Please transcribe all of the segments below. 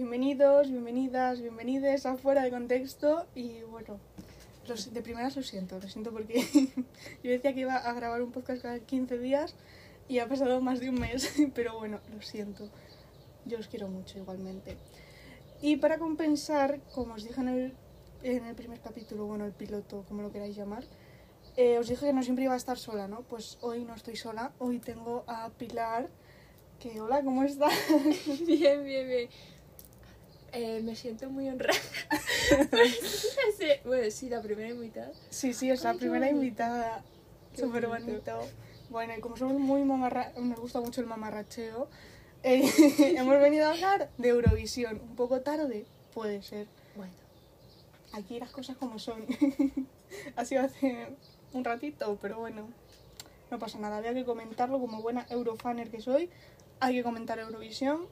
bienvenidos, bienvenidas, bienvenides a Fuera de Contexto y bueno, de primeras lo siento, lo siento porque yo decía que iba a grabar un podcast cada 15 días y ha pasado más de un mes, pero bueno, lo siento, yo os quiero mucho igualmente. Y para compensar, como os dije en el, en el primer capítulo, bueno, el piloto, como lo queráis llamar, eh, os dije que no siempre iba a estar sola, ¿no? Pues hoy no estoy sola, hoy tengo a Pilar, que hola, ¿cómo estás? Bien, bien, bien. Eh, me siento muy honrada. Sí, bueno, sí, la primera mitad. Sí, sí, es la Ay, primera bonito. invitada. Súper bonito. bonito. Bueno, y como somos muy mamarra... nos gusta mucho el mamarracheo, eh, hemos venido a hablar de Eurovisión. Un poco tarde, puede ser. Bueno, Aquí las cosas como son. ha sido hace un ratito, pero bueno, no pasa nada. Había que comentarlo como buena Eurofaner que soy. Hay que comentar Eurovisión.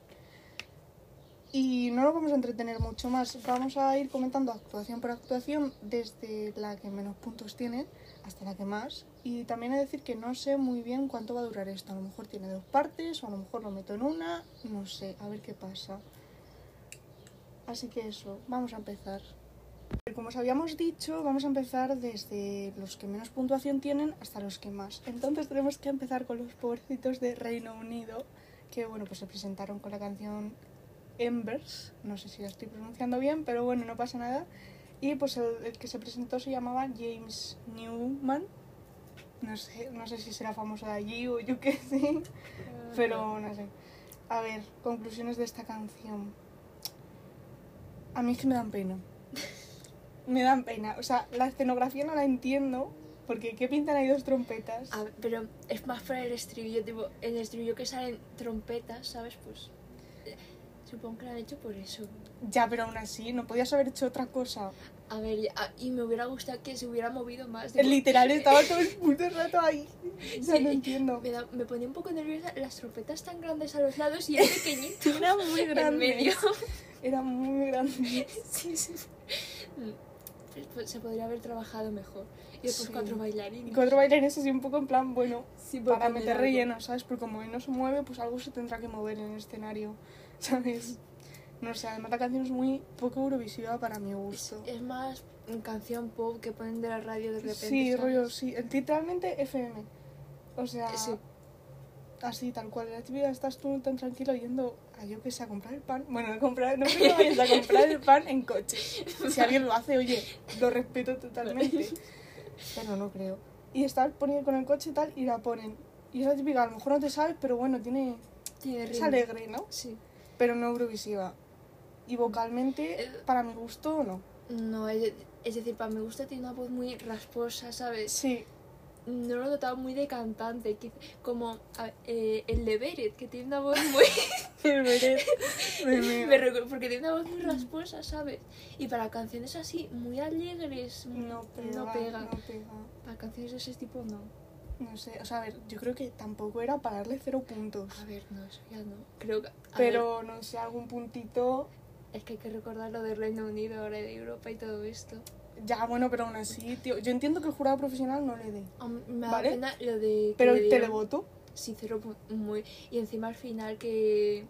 Y no nos vamos a entretener mucho más. Vamos a ir comentando actuación por actuación, desde la que menos puntos tiene hasta la que más. Y también he de decir que no sé muy bien cuánto va a durar esto. A lo mejor tiene dos partes, o a lo mejor lo meto en una. No sé, a ver qué pasa. Así que eso, vamos a empezar. Como os habíamos dicho, vamos a empezar desde los que menos puntuación tienen hasta los que más. Entonces tenemos que empezar con los pobrecitos de Reino Unido, que bueno, pues se presentaron con la canción Embers, no sé si la estoy pronunciando bien, pero bueno, no pasa nada. Y pues el, el que se presentó se llamaba James Newman. No sé, no sé si será famoso de allí o yo qué sé, pero no sé. A ver, conclusiones de esta canción. A mí es que me dan pena. Me dan pena. O sea, la escenografía no la entiendo. Porque ¿qué pintan ahí dos trompetas? Ver, pero es más para el estribillo, tipo, el estribillo que salen trompetas, ¿sabes? Pues supongo que lo han hecho por eso. Ya, pero aún así, no podías haber hecho otra cosa. A ver, y, a- y me hubiera gustado que se hubiera movido más. Literal, estaba todo el puto rato ahí. O sea, Sí, no entiendo. Me, da- me ponía un poco nerviosa las trompetas tan grandes a los lados y el pequeñito Era muy en grande. medio. Era muy grande. Sí, sí. Pues- pues se podría haber trabajado mejor. Y después Sí. cuatro Y bailarines. cuatro bailarines así un poco en plan, bueno, Sí, para meter algo. relleno, ¿sabes? Porque como él no se mueve, pues algo se tendrá que mover en el escenario, ¿sabes? No sé, además la canción es muy poco eurovisiva para mi Es, gusto. es más mm, canción pop que ponen de la radio de repente. Sí, ¿sabes? rollo, sí. Literalmente FM. O sea, Sí. así, tal cual. La típica estás tú tan tranquilo yendo a yo que sé, a comprar el pan. Bueno, a comprar, no que vayas a comprar el pan en coche. Si alguien lo hace, oye, lo respeto totalmente. Pero no creo. Y estás poniendo con el coche y tal y la ponen. Y es la típica, a lo mejor no te sabes, pero bueno, tiene. Tiene Es alegre, ¿no? Sí. Pero no eurovisiva. Y vocalmente, para mi gusto, no. No, es, es decir, para mi gusto tiene una voz muy rasposa, ¿sabes? Sí, No lo he notado muy de cantante, como eh, el de Beret, que tiene una voz muy... el Beret. Me porque tiene una voz muy rasposa, ¿sabes? Y para canciones así, muy alegres, No pega, no pega. no pega. Para canciones de ese tipo, no. No sé, o sea, a ver, yo creo que tampoco era para darle cero puntos. A ver, no, eso ya no. Creo que... Pero no sé, algún puntito. es que hay que recordar lo de Reino Unido, ahora de Europa y todo esto. Ya, bueno, pero aún así, tío. Yo entiendo que el jurado profesional no le dé. Me da ¿Vale? pena lo de... que Pero el televoto. Sí, cero muy... Y encima al final que,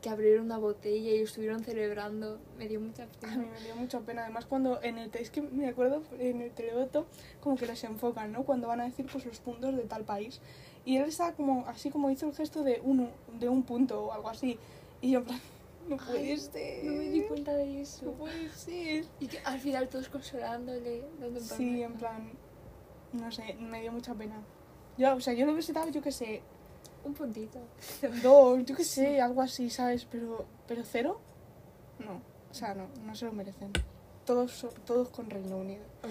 que abrieron una botella y estuvieron celebrando, me dio mucha A pena. mí me dio mucha pena. Además, cuando en el. Es que me acuerdo en el televoto, como que les enfocan, ¿no? Cuando van a decir, pues, los puntos de tal país. Y él estaba como, así como hizo el gesto de uno, de un punto o algo así. Y yo, en plan, no Ay, puede ser. No me di cuenta de No eso. puede ser. Y que al final todos consolándole, dando Sí, en plan, no sé, me dio mucha pena. Yo, o sea, yo lo hubiese dado, yo qué sé, Un puntito. dos, yo qué sé, algo así, ¿sabes? Pero, pero cero, no, o sea, no, no se lo merecen. Todos, so- todos con Reino Unido.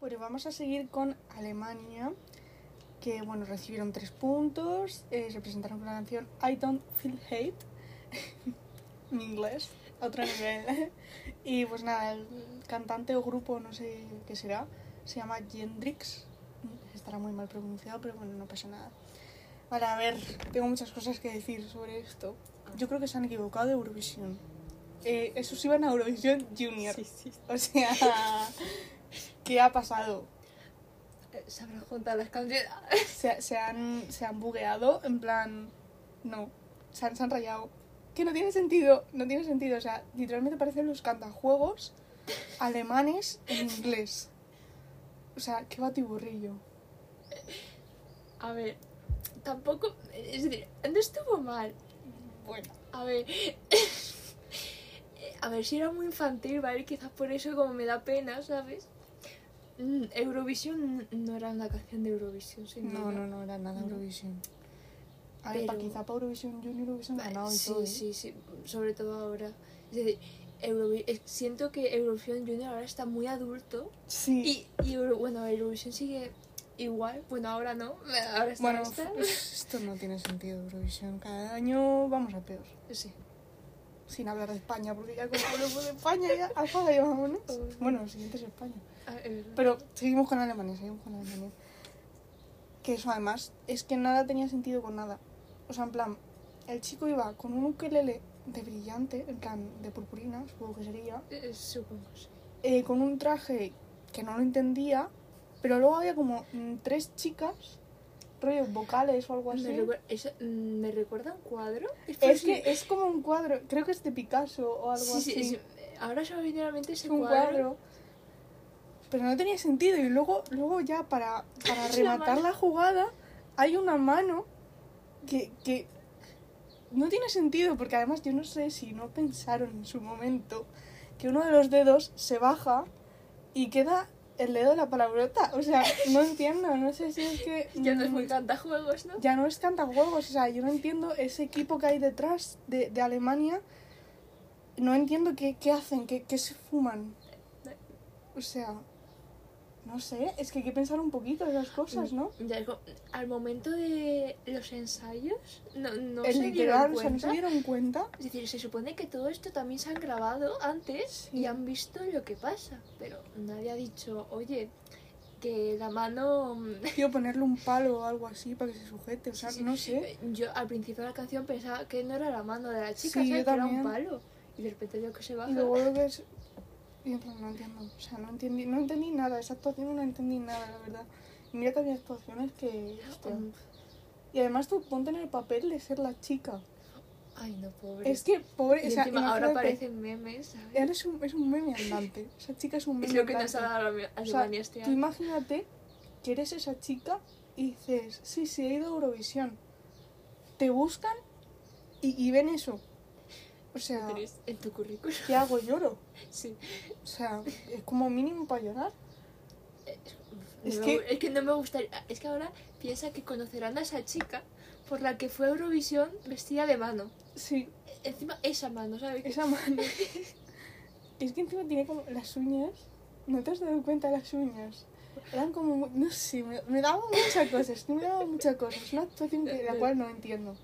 Bueno, vamos a seguir con Alemania, que bueno, recibieron tres puntos, eh, se presentaron con la canción I Don't Feel Hate, en inglés, a otro nivel. y pues nada, el cantante o grupo, no sé qué será, se llama Gendrix, estará muy mal pronunciado, pero bueno, no pasa nada. Vale, a ver, tengo muchas cosas que decir sobre esto. Yo creo que se han equivocado de Eurovisión. Eh, esos iban a Eurovisión Junior. sí. O sea, ¿qué ha pasado? Eh, Se habrán juntado las canciones. Se, se han, se han bugueado, en plan, No, se han, se han rayado. Que no tiene sentido, no tiene sentido. O sea, literalmente parecen los cantajuegos alemanes en inglés. O sea, qué batiburrillo. A ver, tampoco. Es decir, no estuvo mal. Bueno, A ver. A ver, si era muy infantil, ¿vale? Quizás por eso como me da pena, ¿sabes? Mm, Eurovisión no era una canción de Eurovisión, sin no, duda. no, no era nada No. Eurovisión. A ver, Pero- pa- quizá para Eurovisión Junior hubiesen ganado sí, todo. ¿eh? sí, sí, sobre todo ahora. Es decir, Eurovi- siento que Eurovisión Junior ahora está muy adulto Sí. y, y Euro- bueno, Eurovisión sigue igual. Bueno, ahora no, ahora está bueno, esta. pues, esto no tiene sentido, Eurovisión. Cada año vamos a peor. Sí. Sin hablar de España, porque ya como hablamos de España, ya y vámonos. Oh. Bueno, el siguiente es España. Ah. Pero seguimos con Alemania, seguimos con Alemania. Que eso además es que nada tenía sentido con nada. O sea, en plan, el chico iba con un ukelele de brillante, en plan de purpurina, supongo que sería, Eh, supongo, sí. eh, con un traje que no lo entendía, pero luego había como mm, tres chicas, rollos vocales o algo así. Me, mm, ¿me recuerda un cuadro? Es que es como un cuadro, creo que es de Picasso o algo Sí, así. sí, es- ahora se me viene a la mente ese Es un cuadro. cuadro. Pero no tenía sentido. Y luego, luego ya para, para rematar la jugada, hay una mano que, que no tiene sentido. Porque además yo no sé si no pensaron en su momento que uno de los dedos se baja y queda el dedo de la palabrota. O sea, no entiendo. No sé si es que... Ya no es mm, muy cantajuegos, ¿no? ya no es cantajuegos, o sea, yo no entiendo ese equipo que hay detrás de, de Alemania. No entiendo qué, qué hacen, qué, qué se fuman. O sea, no sé, es que hay que pensar un poquito de las cosas, ¿no? Ya, al momento de los ensayos, no, no se literal, dieron o sea, no cuenta. se dieron cuenta. Es decir, se supone que todo esto también se han grabado antes Sí. y han visto lo que pasa, pero nadie ha dicho, oye, que la mano... mm, Quiero ponerle un palo o algo así para que se sujete, o sea, sí, no sé. Yo al principio de la canción pensaba que no era la mano de la chica, Sí, que era un palo. Y de repente veo que se baja. Y luego lo que es... Y en plan, no entiendo, o sea, no entendí, no entendí nada, esa actuación no entendí nada, la verdad. Y mira que había actuaciones que... hostia. Y además tú ponte en el papel de ser la chica. Ay, no, pobre. Es que, pobre, Y o sea, encima ahora aparecen memes, ¿sabes? él es un, es un meme andante. Esa chica es un meme Es lo que nos andante. ha dado Alem- O sea, este tú imagínate que eres esa chica y dices, sí, sí, he ido a Eurovisión. Te buscan y, y ven eso. O sea, en tu currículum. ¿qué hago? Lloro. Sí. O sea, es como mínimo para llorar. Es No me que- es que no me gustaría. Es que ahora piensa que conocerán a esa chica por la que fue a Eurovisión vestida de mano. Sí, Encima, esa mano, ¿sabes? esa mano. es que encima tiene como las uñas. ¿No te has dado cuenta de las uñas? Eran como, no sé, me, me daba muchas cosas, me daba muchas cosas. Es una actuación que, la cual no entiendo.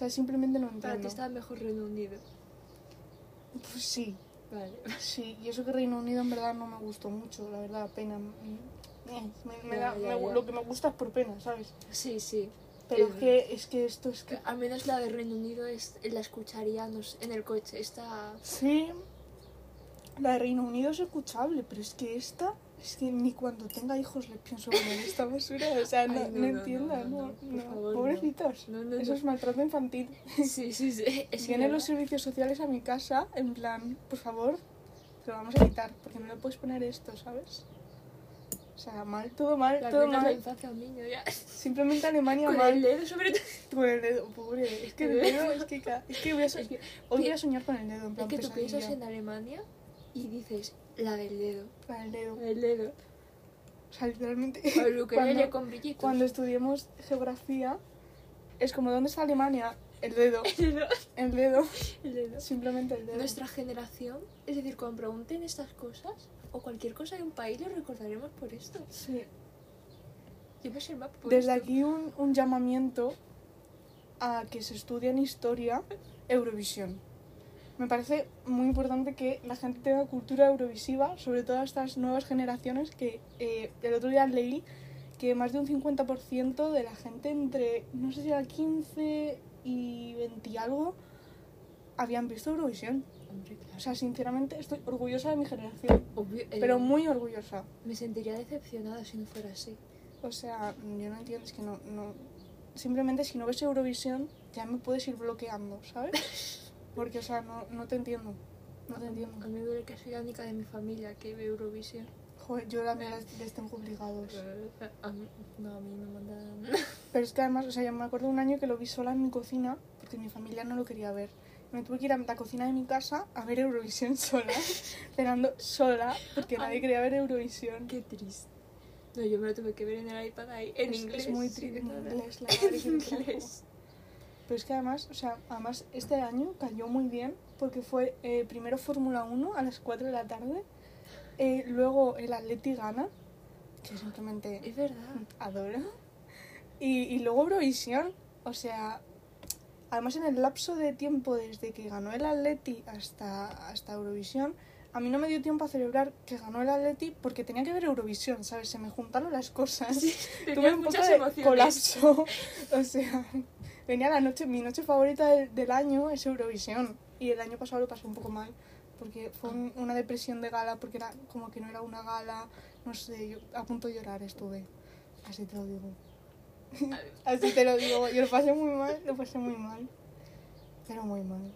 Sea, simplemente no Para ti entiendo. estaba mejor Reino Unido. Pues sí, Vale. sí. Y eso que Reino Unido en verdad no me gustó mucho, la verdad, pena. Mm, eh, Me, me Ya, da- ya, me- ya. Lo que me gusta es por pena, ¿sabes? Sí, sí. Pero es que, es que esto es que... Al menos la de Reino Unido es, la escucharíamos en el coche. Está. Sí, la de Reino Unido es escuchable, pero es que esta, es que ni cuando tenga hijos les pienso poner esta basura. O sea, no, Ay, no, no no, entiendan, no, no, favor. Pobrecitos. No, no, Eso no. es maltrato infantil. Sí, sí, sí. Es Vienen los servicios sociales a mi casa, en plan, por favor, te lo vamos a quitar, porque no le puedes poner esto, ¿sabes? O sea, mal, todo mal, Le todo arruinas la mal. infancia a un niño ya. Simplemente Alemania Con mal. el dedo sobre todo. Con el dedo, pobre. Es que el dedo, es que, es que voy a, Es que, hoy voy a soñar con el dedo, en es plan que tú piensas en Alemania y dices la del dedo. Con el dedo. El dedo. O sea, literalmente. O cuando- con brillitos. Cuando estudiemos geografía, es como ¿dónde está Alemania? El dedo. El dedo. El dedo. El dedo. Simplemente el dedo. Nuestra generación, es decir, cuando pregunten estas cosas o cualquier cosa de un país, lo recordaremos por esto. Sí. Yo me mapa por Desde esto. aquí un, un llamamiento a que se estudie en historia Eurovisión. Me parece muy importante que la gente tenga cultura eurovisiva, sobre todo a estas nuevas generaciones que eh, el otro día leí que más de un 50% de la gente entre, no sé si era 15 y 20 y algo, habían visto Eurovisión. Hombre, claro. O sea, sinceramente estoy orgullosa de mi generación, Obvio, eh, pero muy orgullosa. Me sentiría decepcionada si no fuera así. O sea, yo no entiendo, es que no, no... simplemente si no ves Eurovisión ya me puedes ir bloqueando, ¿sabes? Porque, o sea, no, no te entiendo. No te A entiendo. mí me duele que soy la única de mi familia que ve Eurovisión. Joder, yo la mía les tengo obligados. A mí, no, a mí me mandan... Pero es que además, o sea, yo me acuerdo un año que lo vi sola en mi cocina porque mi familia no lo quería ver. Me tuve que ir a la cocina de mi casa a ver Eurovisión sola, cenando sola porque nadie Ay. quería ver Eurovisión. Qué triste. No, yo me lo tuve que ver en el iPad ahí, en Es- inglés. Es muy triste. En inglés, la madre En inglés. Pero es que además, o sea, además este año cayó muy bien porque fue eh, primero Fórmula 1 a las 4 de la tarde, eh, luego el Atleti gana, que simplemente Es verdad. adoro, y, y luego Eurovisión, o sea, además en el lapso de tiempo desde que ganó el Atleti hasta, hasta Eurovisión, a mí no me dio tiempo a celebrar que ganó el Atleti porque tenía que ver Eurovisión, ¿sabes? Se me juntaron las cosas. Tuve Tenías un poco muchas de emociones. colapso. O sea, venía la noche, mi noche favorita del, del año es Eurovisión. Y el año pasado lo pasé un poco mal. Porque fue un- una depresión de gala, porque era como que no era una gala. No sé, yo a punto de llorar estuve. Así te lo digo. Así te lo digo. Yo lo pasé muy mal, lo pasé muy mal. Pero muy mal.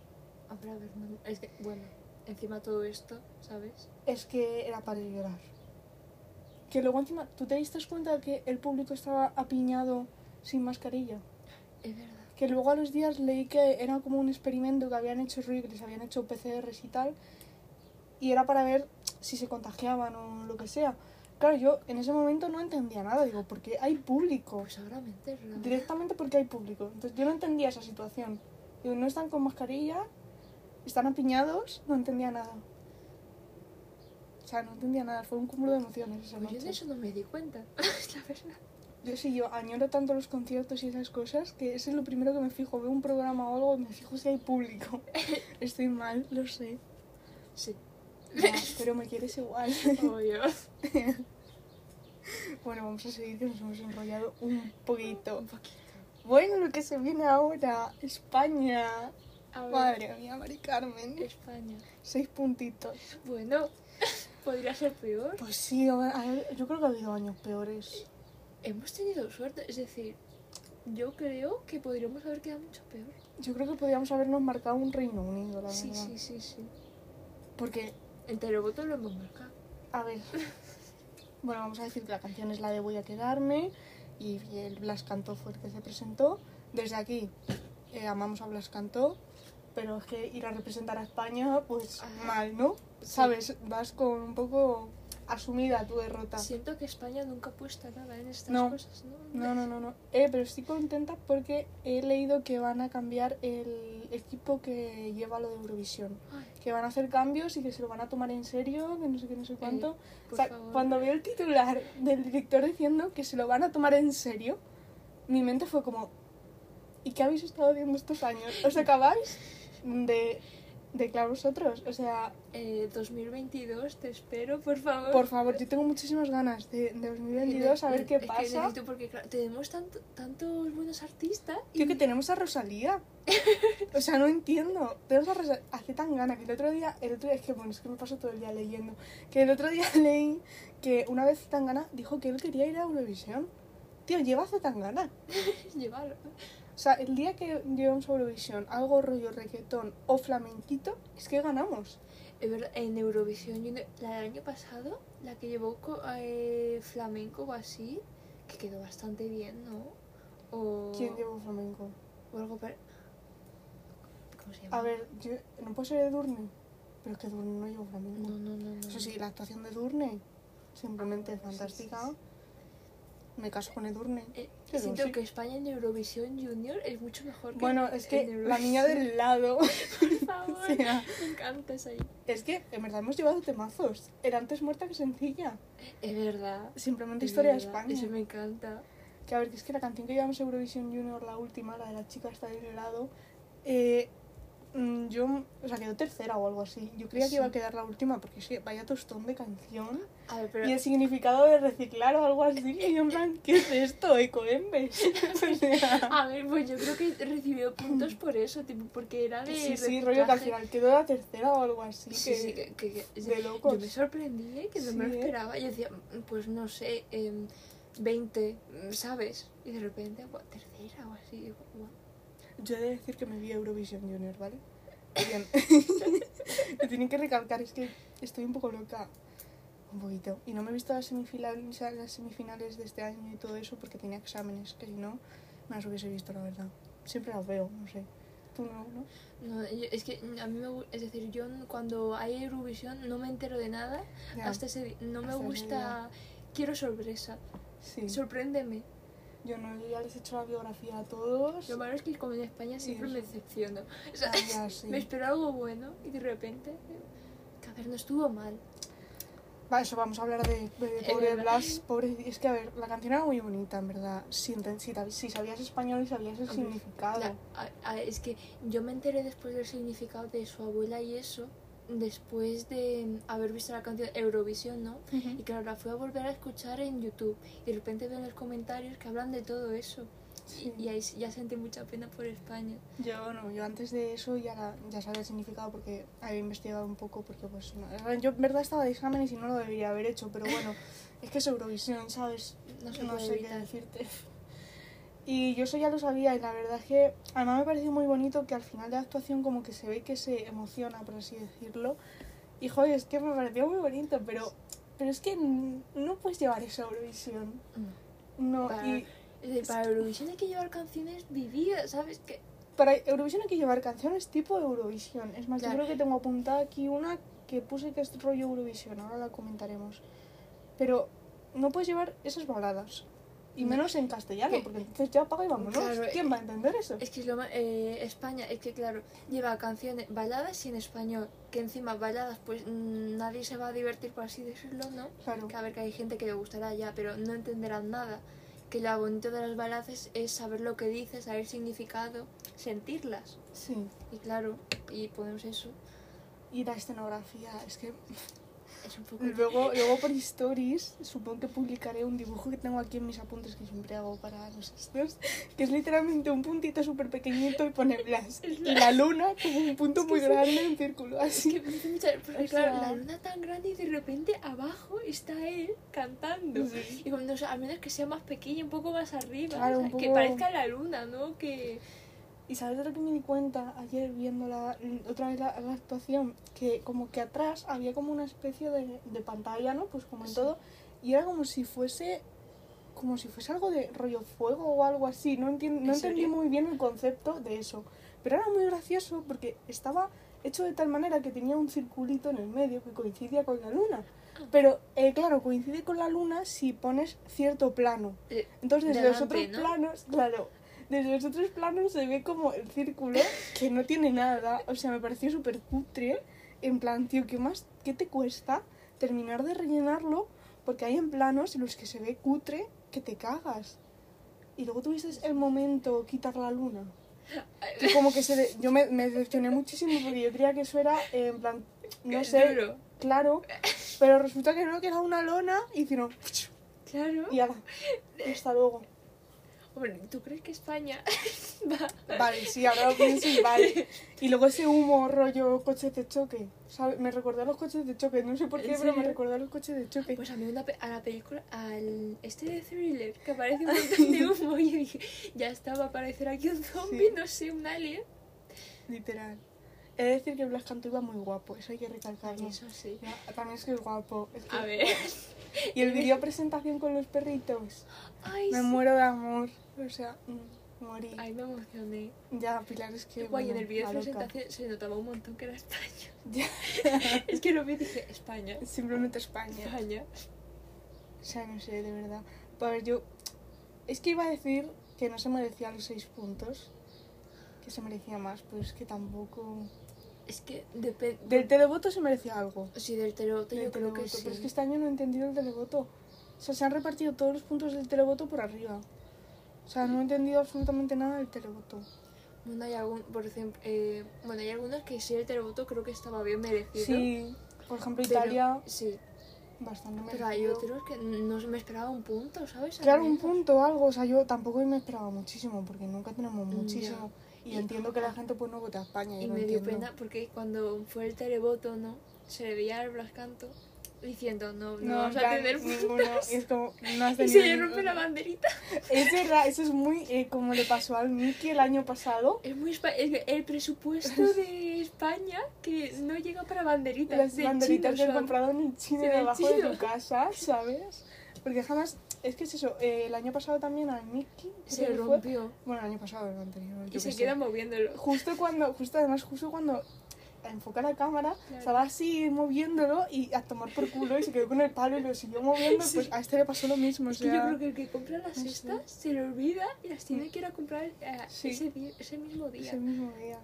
A ver, a ver, no- es que, bueno, encima todo esto, ¿sabes? Es que era para llorar. Que luego encima, ¿tú te diste cuenta que el público estaba apiñado sin mascarilla? Es verdad. Que luego a los días leí que era como un experimento que habían hecho RUI, que les habían hecho PCRs y tal, y era para ver si se contagiaban o lo que sea. Claro, yo en ese momento no entendía nada, digo, porque hay público. Pues ahora me verdad. Directamente porque hay público. Entonces yo no entendía esa situación. Digo, no están con mascarilla, están apiñados, no entendía nada. O sea, no entendía nada, fue un cúmulo de emociones esa Pues yo noche. de eso no me di cuenta, la verdad. Yo sí, yo añoro tanto los conciertos y esas cosas que eso es lo primero que me fijo. Veo un programa o algo y me fijo si hay público. Estoy mal, lo sé. Sí. Ya, pero me quieres igual. Obvio. Bueno, vamos a seguir que nos hemos enrollado un poquito. Un poquito. Bueno, lo que se viene ahora, España. Madre mía, Mari Carmen. España. Seis puntitos. Bueno, podría ser peor. Pues sí, a ver, yo creo que ha habido años peores. Hemos tenido suerte, es decir, yo creo que podríamos haber quedado mucho peor. Yo creo que podríamos habernos marcado un Reino Unido, la Sí, verdad. sí, sí, sí. Porque En televoto lo hemos marcado. A ver. Bueno, vamos a decir que la canción es la de Voy a quedarme y el Blas Cantó fue el que se presentó. Desde aquí eh, amamos a Blas Cantó, pero es que ir a representar a España, pues Ajá. mal, ¿no? ¿Sabes? Vas con un poco asumida tu derrota. Siento que España nunca ha puesto nada en estas No. cosas, ¿no? No, no, no, no. Eh, pero estoy contenta porque he leído que van a cambiar el equipo que lleva lo de Eurovisión. Ay, Que van a hacer cambios y que se lo van a tomar en serio, que no sé qué, no sé cuánto. Eh, por O sea, favor. cuando vi el titular del director diciendo que se lo van a tomar en serio, mi mente fue como, ¿y qué habéis estado haciendo estos años? ¿Os acabáis de, de claro vosotros? O sea, eh, 2022, te espero, por favor. por favor, yo tengo muchísimas ganas de, de 2022 a ver qué Es que pasa. necesito, porque claro, tenemos tanto, tantos buenos artistas. Tío, que tenemos a Rosalía. O sea, no entiendo. Tenemos a Rosalía. Hace tan gana que el otro día, el otro día, es que bueno, es que me paso todo el día leyendo. Que el otro día leí que una vez Tangana dijo que él quería ir a Eurovisión. Tío, lleva hace tan gana. O sea, el día que llevamos a Eurovisión algo rollo reggaetón o flamenquito, es que ganamos. Es verdad, en Eurovisión, la del año pasado, la que llevó eh, flamenco o así, que quedó bastante bien, ¿no? O, ¿Quién llevó flamenco? o algo par- ¿Cómo se llama? A ver, yo, no puede ser Edurne. Pero es que Edurne no llevó flamenco. No, no, no, no. Eso sí, la actuación de Edurne, simplemente fantástica. Me caso con Edurne. Eh, siento que España en Eurovisión Junior es mucho mejor que Bueno, es que la niña del lado. Por favor, o sea, me encanta esa ahí. es que en verdad hemos llevado temazos. Era antes muerta que sencilla. Es verdad. Simplemente es historia de verdad, España. Eso me encanta. Que a ver, que es que la canción que llevamos a Eurovisión Junior, la última, la de la chica está del helado, eh, yo, o sea, quedó tercera o algo así. Yo creía que iba a Sí. quedar la última porque es que vaya tostón de canción. A ver, pero Y el significado de reciclar o algo así. Y yo en plan, ¿qué es esto? Ecoembes. o sea, A ver, pues yo creo que recibió puntos por eso, tipo, porque era de. sí, sí, rollo que al final quedó la tercera o algo así. Sí, que, sí, que, que- que- de locos. Yo me sorprendí, ¿eh? que no me Sí, lo ¿eh? esperaba. Yo decía, "Mm, pues no sé, em, 20, ¿sabes? Y de repente, tercera o así. buah. Yo he de decir que me vi Eurovisión Junior, ¿vale? Bien. Me tienen que recalcar, es que estoy un poco loca. Un poquito. Y no me he visto las semifinales, las semifinales de este año y todo eso porque tenía exámenes, que si no, me las hubiese visto, la verdad. Siempre las veo, no sé. Tú no, ¿no? No, yo- es que a mí me es decir, yo cuando hay Eurovisión no me entero de nada Ya. hasta ese No me hasta gusta. Quiero sorpresa. Sí. Sorpréndeme. Yo no, yo ya les he hecho la biografía a todos. Lo malo es que como en España siempre me decepciono. O sea, Ah, ya, sí. me espero algo bueno y de repente. Que a ver, no estuvo mal. Va, eso, vamos a hablar de, de Es pobre. Blas. Pobre, es que, a ver, la canción era muy bonita, en verdad. Si, si, si sabías español y sabías el Hombre, significado. La- a- a- es que yo me enteré después del significado de su abuela y eso, después de haber visto la canción Eurovisión, ¿no? Y claro, la fui a volver a escuchar en YouTube. Y de repente veo en los comentarios que hablan de todo eso. Sí. Y, y ahí ya sentí mucha pena por España. Yo no, yo antes de eso ya, la- ya sabía el significado porque había investigado un poco porque pues no- yo en verdad estaba de exámenes y no lo debería haber hecho, pero bueno, es que es Eurovisión, ¿sabes? No sé qué decirte. Y yo eso ya lo sabía y la verdad es que además me pareció muy bonito que al final de la actuación como que se ve que se emociona, por así decirlo. Y joder, es que me pareció muy bonito, pero, pero es que no puedes llevar eso a Eurovisión. No, Para- y decir, para Eurovisión hay que llevar canciones vividas, ¿sabes? Que para Eurovisión hay que llevar canciones tipo Eurovisión. Es más, Claro. yo creo que tengo apuntada aquí una que puse que es rollo Eurovisión, ahora la comentaremos. Pero no puedes llevar esas baladas. Y No. menos en castellano, Que- porque entonces ya apaga y vámonos. Claro, ¿Quién va a entender eso? Es que es lo ma- eh, España, es que claro, lleva canciones, baladas y en español, que encima baladas, pues mm, nadie se va a divertir, por así decirlo, ¿no? Claro. Que a ver, que hay gente que le gustará ya, pero no entenderán nada. Que lo bonito de las baladas es, es saber lo que dices, saber el significado, sentirlas. Sí. Y claro, y ponemos eso. Y la escenografía, es que Es un poco... luego, luego por stories supongo que publicaré un dibujo que tengo aquí en mis apuntes que siempre hago para los estos, que es literalmente un puntito súper pequeñito y pone Blas. Y la luna como un punto Es que muy grande en círculo, Es así. que me hace mucha- porque O claro, la luna tan grande y de repente abajo está él cantando. Sí. Y cuando, o sea, a menos que sea más pequeña, un poco más arriba, Claro, o sea, un que parezca la luna, ¿no? Que... Y sabes de lo que me di cuenta ayer viendo la, otra vez la, la actuación, que como que atrás había como una especie de, de pantalla, ¿no? Pues como en Sí. todo, y era como si fuese como si fuese algo de rollo fuego o algo así, no, entien- no ¿En entendí muy bien el concepto de eso, pero era muy gracioso porque estaba hecho de tal manera que tenía un circulito en el medio que coincidía con la luna. Ah. Pero, eh, claro, coincide con la luna si pones cierto plano. eh, Entonces, desde los Delante, otros ¿no? planos, claro, desde los otros planos se ve como el círculo que no tiene nada. O sea, me pareció súper cutre. En plan, tío, ¿qué más? ¿Qué te cuesta terminar de rellenarlo? Porque hay en planos en los que se ve cutre que te cagas. Y luego tuviste el momento quitar la luna. Que como que se... de- Yo me, me decepcioné muchísimo porque yo creía que eso era, eh, en plan, no sé, duro. claro. Pero resulta que no, que era una lona y hicieron... Claro. Y ala, hasta luego. Hombre, ¿tú crees que España va? Vale, sí, ahora lo pienso y vale. Y luego ese humo rollo coches de choque, ¿sabes? Me recordó a los coches de choque, no sé por ¿En qué, pero me recordó a los coches de choque. Pues a mí una pe- a la película, al este de thriller, que aparece un montón de humo y yo dije, ya está, va a aparecer aquí un zombie, Sí. no sé, un alien. Literal. He de decir que Blas Canto iba muy guapo, eso hay que recalcarlo. Eso sí. También es que es guapo. es que- A ver. Y el vídeo presentación con los perritos. Ay, Me sí. muero de amor. O sea, mm, morí. Ay, me emocioné. Ya, Pilar, es que. Guay, en bueno, el vídeo de presentación se notaba un montón que era España. Ya. es que lo vi y dije, España. Simplemente España. España. O sea, no sé, de verdad. A ver, yo. Es que iba a decir que no se merecía los seis puntos. Que se merecía más, pero es que tampoco. Es que depende. Del televoto se merecía algo. Sí, del televoto Del yo creo que televoto, sí. Pero es que este año no he entendido el televoto. O sea, se han repartido todos los puntos del televoto por arriba. O sea, no he entendido absolutamente nada del televoto. Bueno, hay algún, por ejemplo, eh, bueno, hay algunos que sí el televoto creo que estaba bien merecido. Sí, por ejemplo, pero- Italia, Sí, bastante pero hay merecido. otros que no me esperaba un punto, ¿sabes? Claro, un punto, algo. O sea, yo tampoco me esperaba muchísimo, porque nunca tenemos muchísimo. Y Y- entiendo que la gente pues no vota a España. Y lo me dio entiendo. pena porque cuando fue el televoto, ¿no? Se le veía al Blas Canto. Diciendo, no, vamos a tener. Y es como, no has Y se le rompe la banderita. Es verdad, eso es muy eh, como le pasó al Mickey el año pasado. Es muy el, el presupuesto de España que no llega para banderitas. Las de banderitas que son. comprado en el chino Sí, de tu casa, ¿sabes? Porque jamás, es que es eso, eh, el año pasado también al Mickey Se fue- rompió. Bueno, el año pasado, el anterior. Y se queda moviéndolo. Justo cuando, justo además, justo cuando enfoca la cámara, Claro. estaba así moviéndolo y a tomar por culo y se quedó con el palo y lo siguió moviendo, pues a este le pasó lo mismo, o Es que yo sea... creo que el que compra las no sé. cestas se le olvida y las tiene que ir a comprar eh, Sí. ese, ese mismo día. Ese mismo día.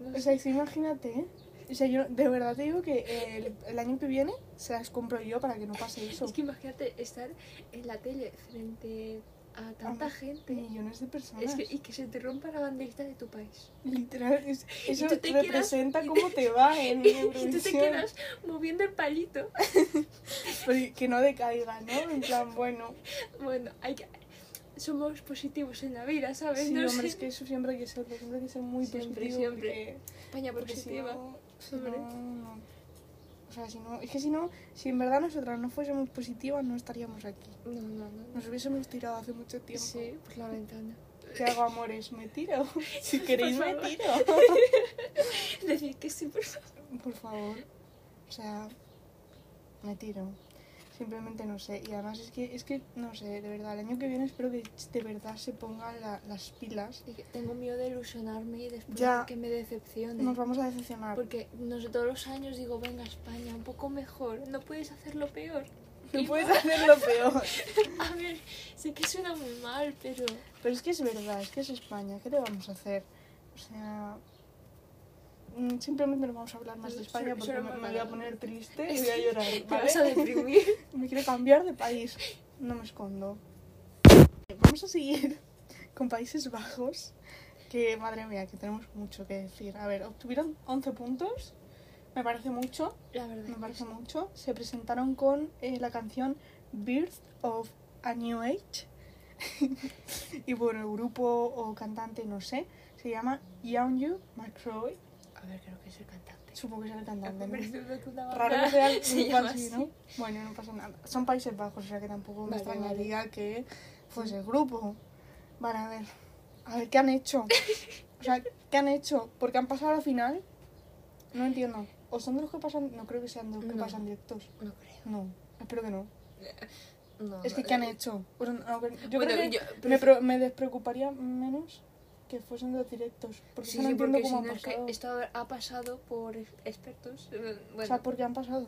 No O sé. sea, sí, imagínate, ¿eh? O sea, yo de verdad te digo que el, el año que viene se las compro yo para que no pase eso. Es que imagínate estar en la tele frente a tanta A gente Millones de personas. es que, y que se te rompa la banderita de tu país. Literal, es- eso te quedas- representa y cómo te va en Y tú te quedas moviendo el palito. Pero que no decaiga, ¿no? En plan, bueno. Bueno, hay que... Somos positivos en la vida, ¿sabes? Sí, No hombre, sé. es que eso siempre hay que ser, siempre hay que ser muy Siempre, positivo. siempre. Porque, España si positiva. no, si no. O sea, si no, es que si no, si en verdad nosotras no fuésemos positivas, no estaríamos aquí. No, no, no. Nos hubiésemos tirado hace mucho tiempo. Sí, por la ventana. ¿Qué hago, amores? ¿Me tiro? Si queréis, me tiro. Decir que sí, por favor. Por favor. O sea, me tiro. Simplemente no sé. Y además es que, es que, no sé, de verdad, el año que viene espero que de verdad se pongan la- las pilas. Y que Tengo miedo de ilusionarme y después Ya. que me decepcione. Nos vamos a decepcionar. Porque no sé, todos los años digo, venga España, un poco mejor, no puedes hacerlo peor. No puedes hacerlo peor. A ver, sé que suena muy mal, pero Pero es que es verdad, es que es España. ¿Qué le vamos a hacer? O sea... mm, Simplemente no vamos a hablar más de España porque me, voy a poner triste y voy a llorar. te ¿vale? vas a deprimir. Me quiero cambiar de país. No me escondo. Vamos a seguir con Países Bajos. Que madre mía, que tenemos mucho que decir. A ver, obtuvieron 11 puntos. Me parece mucho. La verdad. Me parece mucho. Se presentaron con eh, la canción Birth of a New Age. y bueno, el grupo o cantante, no sé, se llama Yeonju McCroy. A ver, creo que es el cantante. Supongo que es el cantante. Raro que sea un se grupo llama así. ¿no? Bueno, no pasa nada. Son Países Bajos, o sea que tampoco me Vale, extrañaría que fuese el grupo. Vale, a ver. A ver, ¿qué han hecho? O sea, ¿qué han hecho? Porque han pasado a la final. No entiendo. ¿O son de los que pasan? No creo que sean de los que No. pasan directos. No creo. No, espero que no. No, Es que, ¿qué han eh, hecho? Pues, yo Bueno, creo que yo me, pref- pro- me despreocuparía menos que fuesen los directos. Porque Sí, eso no sí, entiendo cómo han es que pasado. esto ha pasado por ex- expertos. eh, O Bueno, sea, ¿por qué han pasado?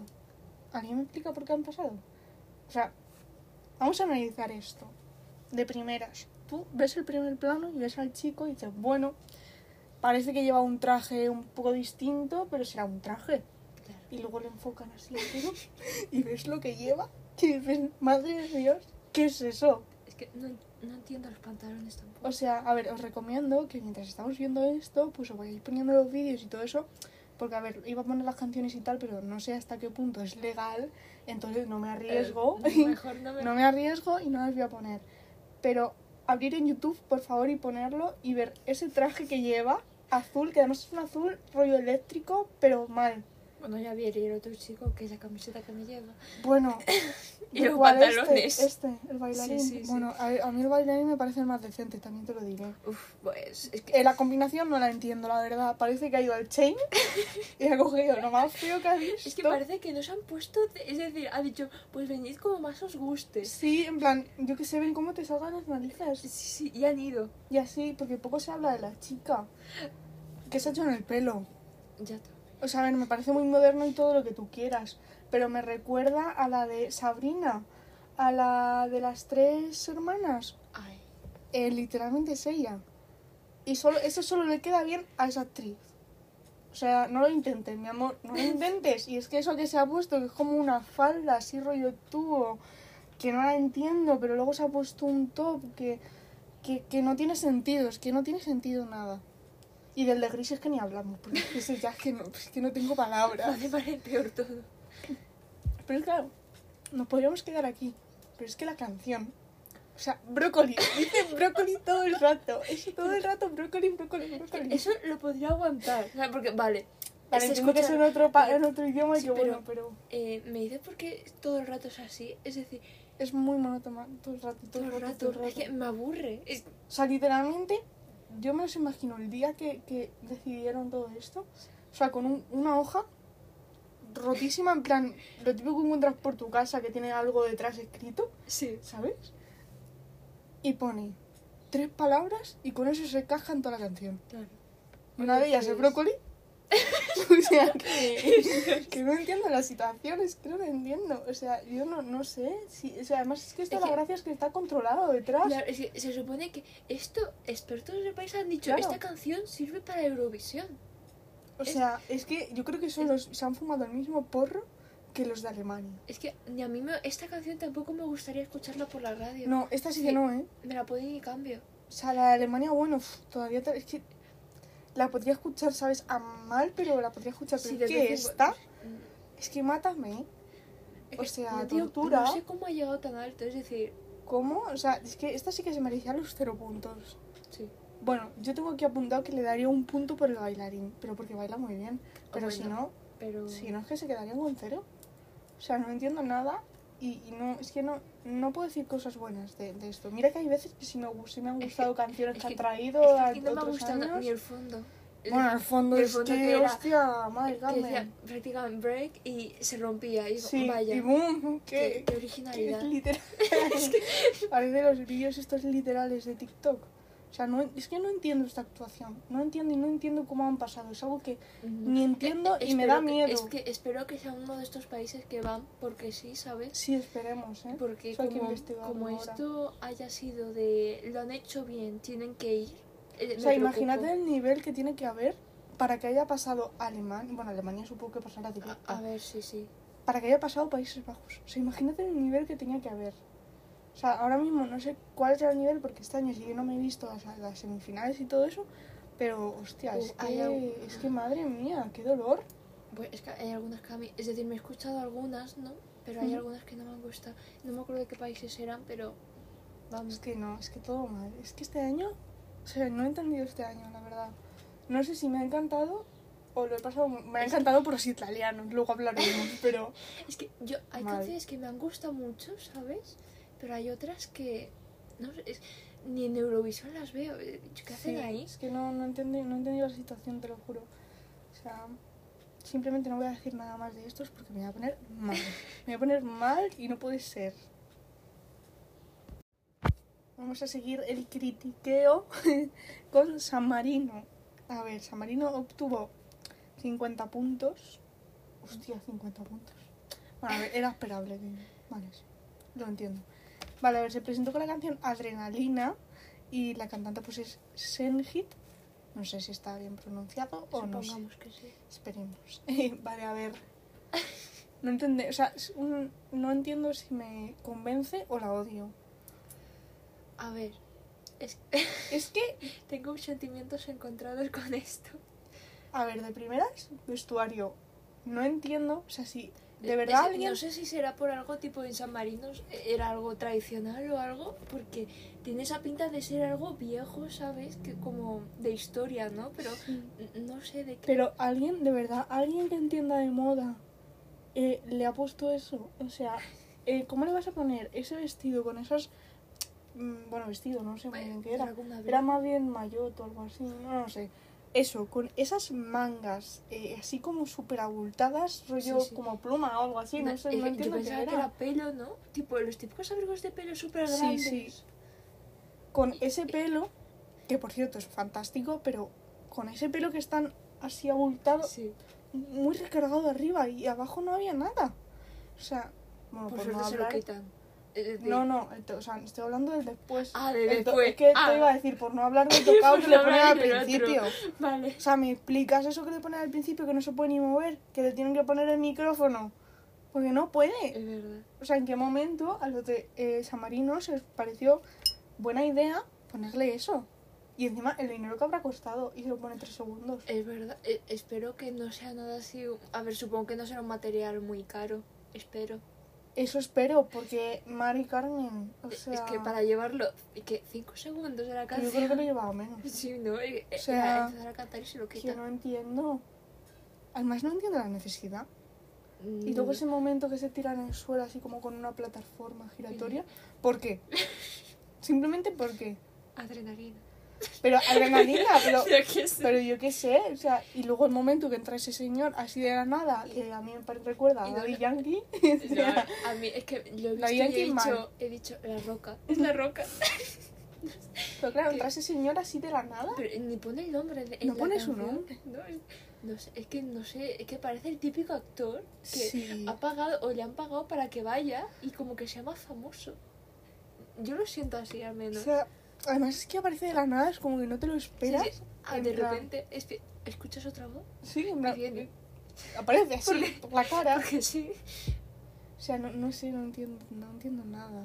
¿Alguien me explica por qué han pasado? O sea, vamos a analizar esto de primeras. Tú ves el primer plano y ves al chico y dices, bueno, parece que lleva un traje un poco distinto, pero será un traje. claro. Y luego le enfocan así y ves lo que lleva y dices, madre de Dios, ¿qué es eso? Es que no, no entiendo los pantalones tampoco. O sea, a ver, os recomiendo que mientras estamos viendo esto, pues os vayáis poniendo los vídeos y todo eso. Porque, a ver, iba a poner las canciones y tal, pero no sé hasta qué punto es legal. Entonces no me arriesgo. Eh, mejor no me... no me arriesgo y no las voy a poner. Pero abrir en YouTube, por favor, y ponerlo y ver ese traje que lleva, azul, que además es un azul rollo eléctrico, pero mal. Bueno, ya vi el otro chico que es la camiseta que me lleva. Bueno, Y ¿de los cuál pantalones. Este, este, el bailarín. Sí, sí, sí. Bueno, a, a mí el bailarín me parece el más decente, también te lo diré. Uf, pues es que... Eh, la combinación no la entiendo, la verdad. Parece que ha ido al chain y ha cogido lo más feo que ha visto. Es que parece que no se han puesto... de- Es decir, ha dicho, pues venid como más os guste. Sí, en plan, yo que sé, ven cómo te salgan las Sí, narices. sí, y han ido. Y así, porque poco se habla de la chica. ¿Qué se ha hecho en el pelo? Ya está. O sea, a ver, me parece muy moderno y todo lo que tú quieras. Pero me recuerda a la de Sabrina, a la de las tres hermanas. Ay. Eh, literalmente es ella. Y solo, eso solo le queda bien a esa actriz. O sea, no lo intentes, mi amor, no lo intentes. Y es que eso que se ha puesto, que es como una falda así rollo tubo, que no la entiendo, pero luego se ha puesto un top que, que, que no tiene sentido, es que no tiene sentido nada. Y del de gris es que ni hablamos, porque es que ese ya es que no, es que no tengo palabras. Me parece peor todo. Pero claro, nos podríamos quedar aquí. Pero es que la canción. O sea, brócoli. Dice brócoli todo el rato. Es todo el rato brócoli, brócoli, brócoli. Eso lo podría aguantar. O sea, porque, vale, Vale, entiendo que es escucha- en otro, pa- en otro idioma y sí, que pero- bueno, pero eh, me dices por qué todo el rato es así. Es decir, es muy monótono todo el rato, todo, todo el rato. todo el rato. Es que me aburre. Es- O sea, literalmente, yo me los imagino el día que, que decidieron todo esto. O sea, con un- una hoja rotísima, en plan, lo típico que encuentras por tu casa que tiene algo detrás escrito, sí. ¿sabes? Y pone tres palabras y con eso se caja en toda la canción. Claro. Una de ellas es brócoli. o sea, que, que no entiendo la situación, es que no lo entiendo. O sea, yo no, no sé. Si, o sea, además es que esto Es la que- gracia es que está controlado detrás. Claro, es que se supone que esto, expertos del país han dicho, Claro. esta canción sirve para Eurovisión. O sea, es que yo creo que son los, se han fumado el mismo porro que los de Alemania. Es que ni a mí me, esta canción tampoco me gustaría escucharla por la radio. No, esta sí, que no, ¿eh? Me la ponen y cambio. O sea, la de Alemania, bueno, todavía es que la podría escuchar, ¿sabes? A mal, pero la podría escuchar. Pero Sí, es que esta, es que mátame. Es O que, sea, no, tío, tortura. No sé cómo ha llegado tan alto, es decir, ¿Cómo? O sea, es que esta sí que se merecía los cero puntos. sí. Bueno, yo tengo aquí apuntado que le daría un punto por el bailarín, pero porque baila muy bien. Pero si bueno. no, Pero si no es que se quedarían con cero. O sea, no entiendo nada y, y no, es que no, no puedo decir cosas buenas de, de esto. Mira que hay veces que sí me, gu- sí me han Es gustado que- canciones es que han que- traído es que a aquí no me ha gustado años. ni el fondo. Bueno, el fondo el es fondo que, que era- hostia, madre que decía prácticamente break y se rompía. Y Sí, vaya, y boom, qué, que, qué que originalidad. es literal. Parece los vídeos estos literales de TikTok. O sea, no, es que no entiendo esta actuación. No entiendo y no entiendo cómo han pasado. Es algo que ni entiendo Eh, y me espero da que- miedo. Es que espero que sea uno de estos países que van porque sí, ¿sabes? Sí, esperemos, ¿eh? Porque Eso como, como esto haya sido de lo han hecho bien, tienen que ir. eh, O sea, imagínate el nivel que tiene que haber para que haya pasado Alemania. Bueno, Alemania supongo que pasará directa. A, a ver, sí, sí. Para que haya pasado Países Bajos. O sea, imagínate el nivel que tenía que haber. O sea, ahora mismo no sé cuál será el nivel porque este año sí que no me he visto las, las semifinales y todo eso. Pero, hostia, es Uh, hay que, algo- es que madre mía, qué dolor. Pues es que hay algunas que a mí, es decir, me he escuchado algunas, ¿no? Pero hay Ujú. algunas que no me han gustado. No me acuerdo de qué países eran, pero vamos. Es que no, es que todo mal. Es que este año, o sea, no he entendido este año, la verdad. No sé si me ha encantado o lo he pasado. Me ha Es- encantado por los italianos, luego hablaremos, pero. Es que yo, hay Mal. canciones que me han gustado mucho, ¿sabes? Pero hay otras que, no sé, es- ni en Eurovisión las veo. eh, ¿Qué hacen ahí? Es que no, no, entendí, no he entendido la situación, te lo juro. O sea, simplemente no voy a decir nada más de estos porque me voy a poner mal. Me voy a poner mal y no puede ser. Vamos a seguir el critiqueo con San Marino. A ver, San Marino obtuvo 50 puntos. Hostia, 50 puntos. Bueno, a ver, era esperable que... Vale, sí, lo entiendo. Vale, a ver, se presentó con la canción Adrenalina y la cantante pues es Senhit. No sé si está bien pronunciado o no sé. Supongamos que sí. Esperemos. vale, a ver. No entiende, o sea, un- no entiendo si me convence o la odio. A ver, es, Es que, tengo sentimientos encontrados con esto. a ver, de primeras, vestuario. No entiendo, o sea, si de verdad es-. No sé si será por algo tipo en San Marino, era algo tradicional o algo, porque tiene esa pinta de ser algo viejo, ¿sabes? Que como de historia, ¿no? Pero Sí. no sé de qué. Pero alguien, de verdad, alguien que entienda de moda, eh, le ha puesto eso. O sea, eh, ¿cómo le vas a poner ese vestido con esas... mm, Bueno, vestido, no sé muy bien qué era. Era más bien maillot o algo así, no lo sé. Eso, con esas mangas eh, así como súper abultadas, rollo Sí, sí. como pluma o algo así, no, sé, eh, no yo entiendo qué pensaba era. que era pelo, ¿no? Tipo los típicos abrigos de pelo súper Sí, grandes. sí. Con ese pelo, que por cierto es fantástico, pero con ese pelo que están así abultado, Sí. muy recargado arriba y abajo no había nada. O sea, bueno, Por por, no se lo quitan. No, no, o sea, estoy hablando del después. Ah, de El to- después. Es que Ah. te iba a decir, por no hablar del tocado que le ponen al del principio. Vale. O sea, ¿me explicas eso que le ponen al principio que no se puede ni mover? Que le tienen que poner el micrófono. Porque no puede. Es verdad. O sea, ¿en qué momento a los de eh, San Marino se les pareció buena idea ponerle eso? Y encima el dinero que habrá costado y se lo pone tres segundos. Es verdad. Eh, espero que no sea nada así. A ver, supongo que no será un material muy caro. Espero. Eso espero, porque Mari Carmen, o Es- sea, es que para llevarlo. ¿Qué? ¿Cinco segundos de la que yo creo canción? que lo llevaba menos. Sí, ¿no? Eh, eh, O sea, empezar a cantar y se lo Que quita. no entiendo. Además no entiendo la necesidad. Y luego ese momento que se tiran en el suelo así como con una plataforma giratoria. ¿Por qué? Simplemente porque. Adrenalina. Pero adrenalina, pero, Yo qué sé. pero yo qué sé, o sea, y luego el momento que entra ese señor así de la nada, que a mí me recuerda a Daddy Yankee. No, a mí es que lo he visto y he dicho, he dicho la roca. Es la roca. Pero claro, entra ese señor así de la nada. Pero ni pone el nombre. en- No pone su canción. nombre. No, no sé, es que no sé, es que parece el típico actor que Sí. ha pagado o le han pagado para que vaya y como que sea más famoso. Yo lo siento así al O menos. sea, además es que aparece de la nada, es como que no te lo Sí, esperas. sí. Ah, en de plan- repente escuchas otra voz. Sí, en plan, viene. aparece así, ¿Por por la cara. Porque sí. O sea, no, no sé, no entiendo, no entiendo nada.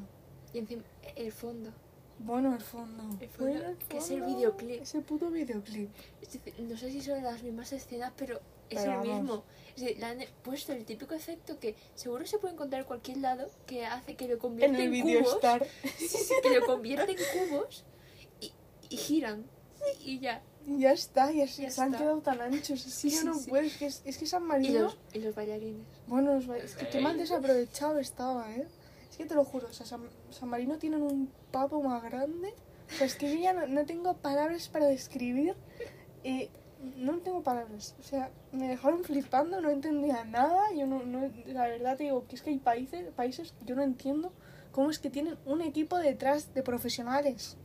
Y encima el fondo. Bueno, el fondo. El fondo, Bueno, que es el fondo. videoclip. Ese puto videoclip. Es decir, no sé si son las mismas escenas, pero es Pero el vamos. mismo. Es decir, le han puesto el típico efecto que seguro se puede encontrar en cualquier lado que hace que lo En convierte el en, video cubos. Star. Sí, sí, que lo convierte en cubos y, y giran. Y ya. Y ya está, ya, se Ya se han está. quedado tan anchos. Es que Sí, yo no sí. puedo, es que, es, que San Y Marino. los, y los bailarines. Bueno, los ba- es que qué mal desaprovechado estaba, ¿eh? Es que te lo juro, o sea, San, San Marino tienen un papo más grande. O sea, es que yo ya no, no tengo palabras para describir. eh, no tengo palabras. O sea, me dejaron flipando, no entendía nada. Yo no, no la verdad te digo que es que hay países, países que yo no entiendo cómo es que tienen un equipo detrás de profesionales.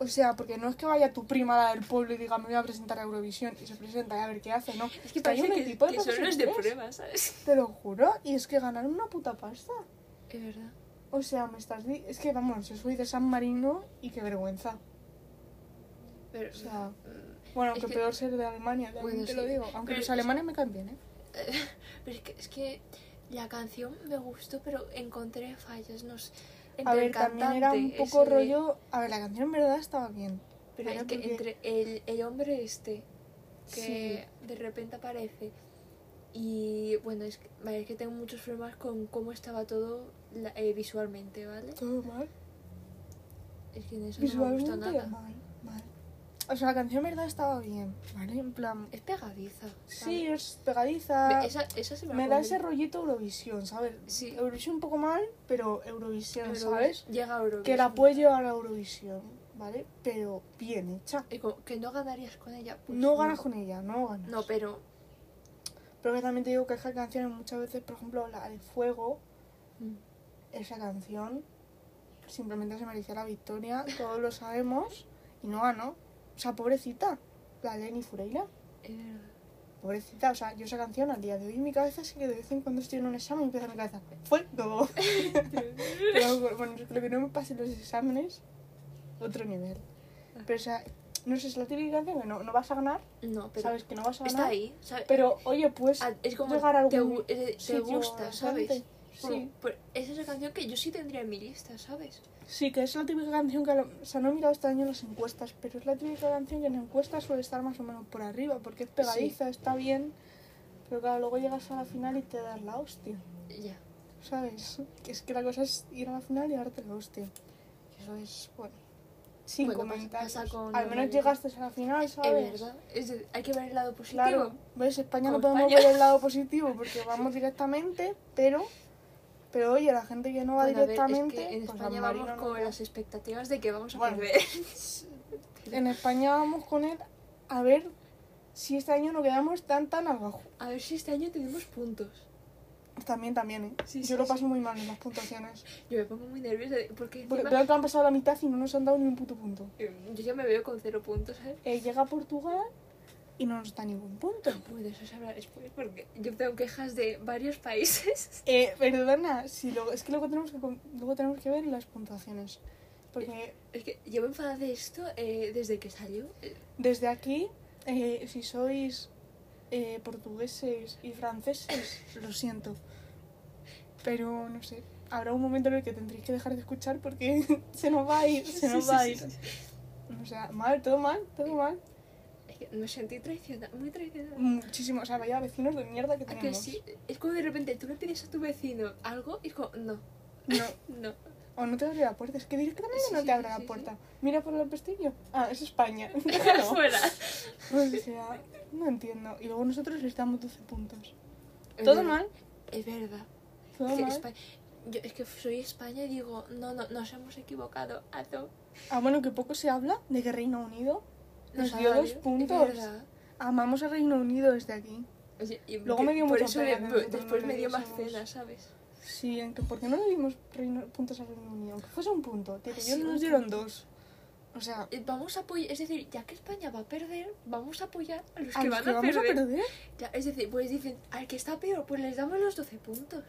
O sea, porque no es que vaya tu prima la del pueblo y diga me voy a presentar a Eurovisión y se presenta y a ver qué hace, no. Es que hay un que, equipo de que son los de prueba, ¿sabes? Te lo juro, y es que ganaron una puta pasta. Es verdad. O sea, me estás di- es que vamos, yo soy de San Marino y qué vergüenza. Pero, O sea, bueno, aunque que- peor ser de Alemania, también te lo digo. Aunque los es- alemanes me caen bien, ¿eh? pero es que, es que la canción me gustó, pero encontré fallas. No sé. A ver, el también era un poco ese rollo. A ver, la canción en verdad estaba bien. Pero es que Porque- entre el, el hombre este Sí. que de repente aparece y bueno, es que, vale, es que tengo muchos problemas con cómo estaba todo la- eh, visualmente, ¿vale? Todo mal. Es que en eso no me gustó nada. mal. O sea, la canción en verdad estaba bien, ¿vale? En plan. Es pegadiza. Sí, es pegadiza. Esa, esa se me, da ese rollito Eurovisión, ¿sabes? Sí. Eurovisión un poco mal, pero Eurovisión, ¿sabes? Llega a Eurovisión. Que la puedes llevar a Eurovisión, ¿vale? Pero bien hecha. Y como que no ganarías con ella. pues no ganas con ella, no ganas. No, pero. Pero que también te digo que esas canciones muchas veces, por ejemplo, la de Fuego, mm, esa canción simplemente se merecía la victoria, todos lo sabemos, y no ganó. O sea, pobrecita, la Lenny Fureira. Es verdad. Pobrecita, o sea, yo esa canción al día de hoy en mi cabeza sí que de vez en cuando estoy en un examen y empieza mi cabeza. Fuego. Pero bueno, lo que no me pase en los exámenes, otro nivel. Pero o sea, no sé, es la típica canción que no, no vas a ganar, No, pero. sabes que no vas a ganar. Está ahí. ¿sabes? Pero oye, pues Ah, es como llegar a te, algún eh, te sitio gusta, ¿sabes? Sí. pues, esa es la canción que yo sí tendría en mi lista, ¿sabes? Sí, que es la típica canción que, lo- o sea, no he mirado este año las encuestas, pero es la típica canción que en encuestas suele estar más o menos por arriba, porque es pegadiza, está bien, pero claro, luego llegas a la final y te das la hostia, Ya. ¿sabes? Que es que la cosa es ir a la final y darte la hostia. Eso es, bueno, sin Bueno, comentarios. Al menos llegaste a la final, Es ¿sabes? verdad. Es de- hay que ver el lado positivo. Claro, ves, España no podemos España. ver el lado positivo porque vamos directamente, pero, pero oye, la gente que no va Bueno, ver, es directamente, que en pues España vamos no con va. las expectativas de que vamos a Bueno. perder. En España vamos con él a ver si este año no quedamos tan tan abajo. A ver si este año tenemos puntos. También, también, ¿eh? Sí, Yo sí, lo sí. paso muy mal en las puntuaciones. Yo me pongo muy nerviosa porque Porque encima, veo que han pasado la mitad y no nos han dado ni un puto punto. eh, yo ya me veo con cero puntos, ¿sabes? Eh, llega Portugal y no nos da ningún punto. Bueno, de eso se habla después porque yo tengo quejas de varios países. Eh, perdona, si luego, es que luego tenemos que, luego tenemos que ver las puntuaciones. Porque Es que yo me enfado de esto eh, desde que salió. Eh, desde aquí, eh, si sois eh, portugueses y franceses, lo siento. Pero no sé, habrá un momento en el que tendréis que dejar de escuchar porque se nos va a ir, se nos Sí, va a ir. sí. O sea, mal, todo mal, todo mal. Es que me sentí traicionada, muy traicionada. Muchísimo, o sea, vaya vecinos de mierda que ¿A que tenemos. sí? Es como de repente tú le pides a tu vecino algo y es como, no, No, no. o no te abre la puerta, es que directamente Sí, no sí, te abre sí, la puerta. Mira por el pestillo. Ah, es España. Déjalo. Fuera. O sea, No entiendo. Y luego nosotros les damos 12 puntos. Es Todo verdad, mal, Es verdad. todo Que mal. Espa- yo, es que soy España y digo, no, no, nos hemos equivocado. A to- Ah, bueno, que poco se habla de que Reino Unido nos dio dos puntos. Amamos a Reino Unido desde aquí. Oye, y Luego me dio por eso pena después no me dio más pena, ¿sabes? Sí, ¿por qué no le dimos reino- puntos a Reino Unido? Aunque fuese un punto. Tío, ellos nos dieron dos. O sea, Eh, Vamos a apoyar, es decir, ya que España va a perder, vamos a apoyar a los a que los van que a vamos perder. a perder. Ya, es decir, pues dicen, al que está peor, pues les damos los 12 puntos.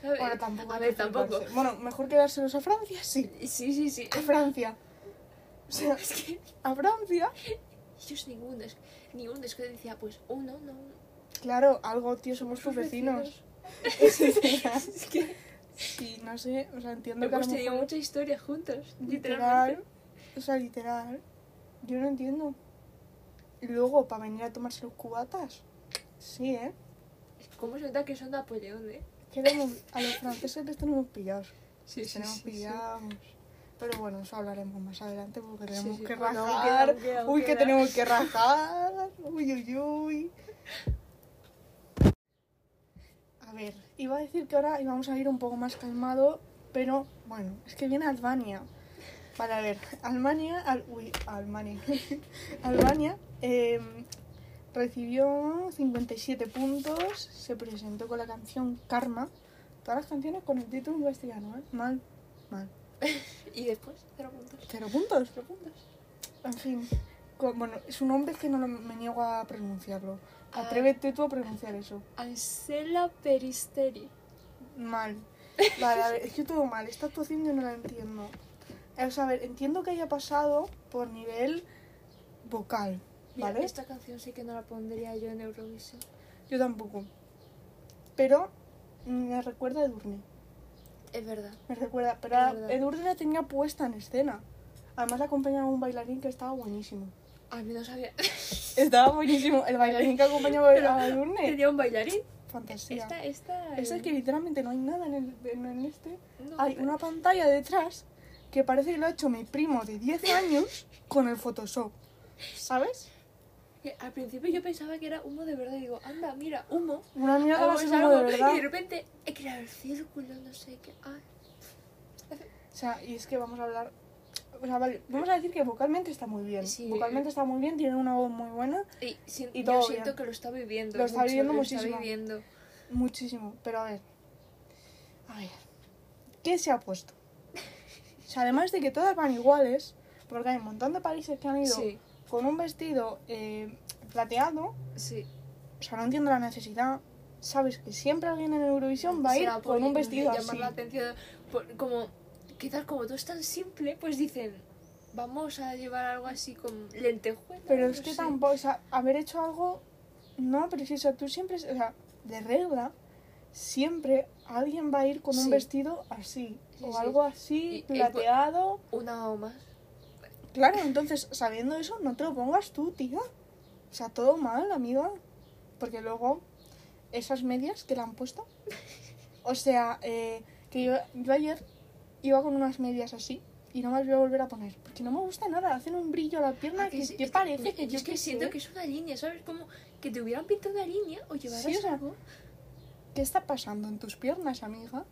¿sabes? Ahora tampoco. a ver, tampoco. Bueno, mejor que dárselos a Francia, sí. Sí, sí, sí. A Francia. O sea, Es que a Francia. ellos ninguno, ninguno es que decía, pues uno, no. Claro, algo, tío, somos tus vecinos. Es que Sí, no sé, o sea, entiendo que a lo hemos tenido mejor... mucha historia juntos, Literal, literalmente. o sea, literal. Yo no entiendo. Y luego, para venir a tomarse los cubatas. Sí, ¿eh? ¿Cómo se nota que son Napoleón, eh? Queremos, a los franceses les tenemos pillados. Sí, Les tenemos pillados. Pero bueno, eso hablaremos más adelante porque tenemos sí, que bueno, rajar. queda, queda, uy, que tenemos que rajar. Uy, uy, uy. A ver, iba a decir que ahora íbamos a ir un poco más calmado, pero bueno, es que viene Albania. Vale, a ver, Albania, al, uy, Albania, Albania eh, recibió 57 puntos, se presentó con la canción Karma, todas las canciones con el título en castellano, ¿eh? Mal, mal. Y después, cero puntos. Cero puntos, cero puntos. En fin, co- bueno, su nombre es que no lo, me niego a pronunciarlo. Ah. Atrévete tú a pronunciar eso. Ansela Peristeri. Mal. Vale, a ver, es que todo mal. Esta actuación yo no la entiendo. O sea, a ver, entiendo que haya pasado por nivel vocal, Mira, ¿vale? esta canción sí que no la pondría yo en Eurovisión. Yo tampoco. Pero me recuerda a Edurne. Es verdad. Me recuerda. Pero a- verdad. Edurne la tenía puesta en escena. Además la acompañaba un bailarín que estaba buenísimo. Al menos sabía. Estaba buenísimo. El bailarín que acompañaba Pero a Edurne. Tenía un bailarín. Fantasía. Esta, esta. Es que literalmente no hay nada en, el, en, en este. no, Hay pero- una pantalla detrás que parece que lo ha hecho mi primo de 10 años con el Photoshop. ¿Sabes? Que Al principio yo pensaba que era humo de verdad. Y digo, anda, mira, humo. Una mierda va a ser como de verdad. Y de repente he creado el círculo, no sé qué. Ay, O sea, y es que vamos a hablar. O sea, vale, vamos a decir que vocalmente está muy bien. Sí. Vocalmente está muy bien, tiene una voz muy buena, Y, Y yo todo siento bien. que lo está viviendo. Lo está mucho, viviendo lo muchísimo. Está viviendo. muchísimo. Pero a ver. A ver. ¿Qué se ha puesto? O sea, además de que todas van iguales, porque hay un montón de países que han ido Sí, con un vestido eh, plateado, sí. O sea, no entiendo la necesidad. Sabes que siempre alguien en Eurovisión va a ir con un vestido llamar así. la atención. por- como, quizás como todo es tan simple, pues dicen, vamos a llevar algo así con lentejuelas. Pero no es que sé. tampoco, o sea, haber hecho algo. No, pero sí, o sea, tú siempre. O sea, de regla, siempre alguien va a ir con un vestido así. Sí, o sí. algo así, Y- y plateado. Una o más. Claro, entonces, sabiendo eso, no te lo pongas tú, tía. O sea, todo mal, amiga. Porque luego, esas medias que le han puesto. O sea, eh, que yo, yo ayer iba con unas medias así y no me las voy a volver a poner. Porque no me gusta nada, hacen un brillo a la pierna Ah, que, sí, que es parece que yo yo es que siento sé. que es una línea, ¿sabes? Como que te hubieran pintado una línea o llevaras Sí, o sea, algo ¿Qué está pasando en tus piernas, amiga?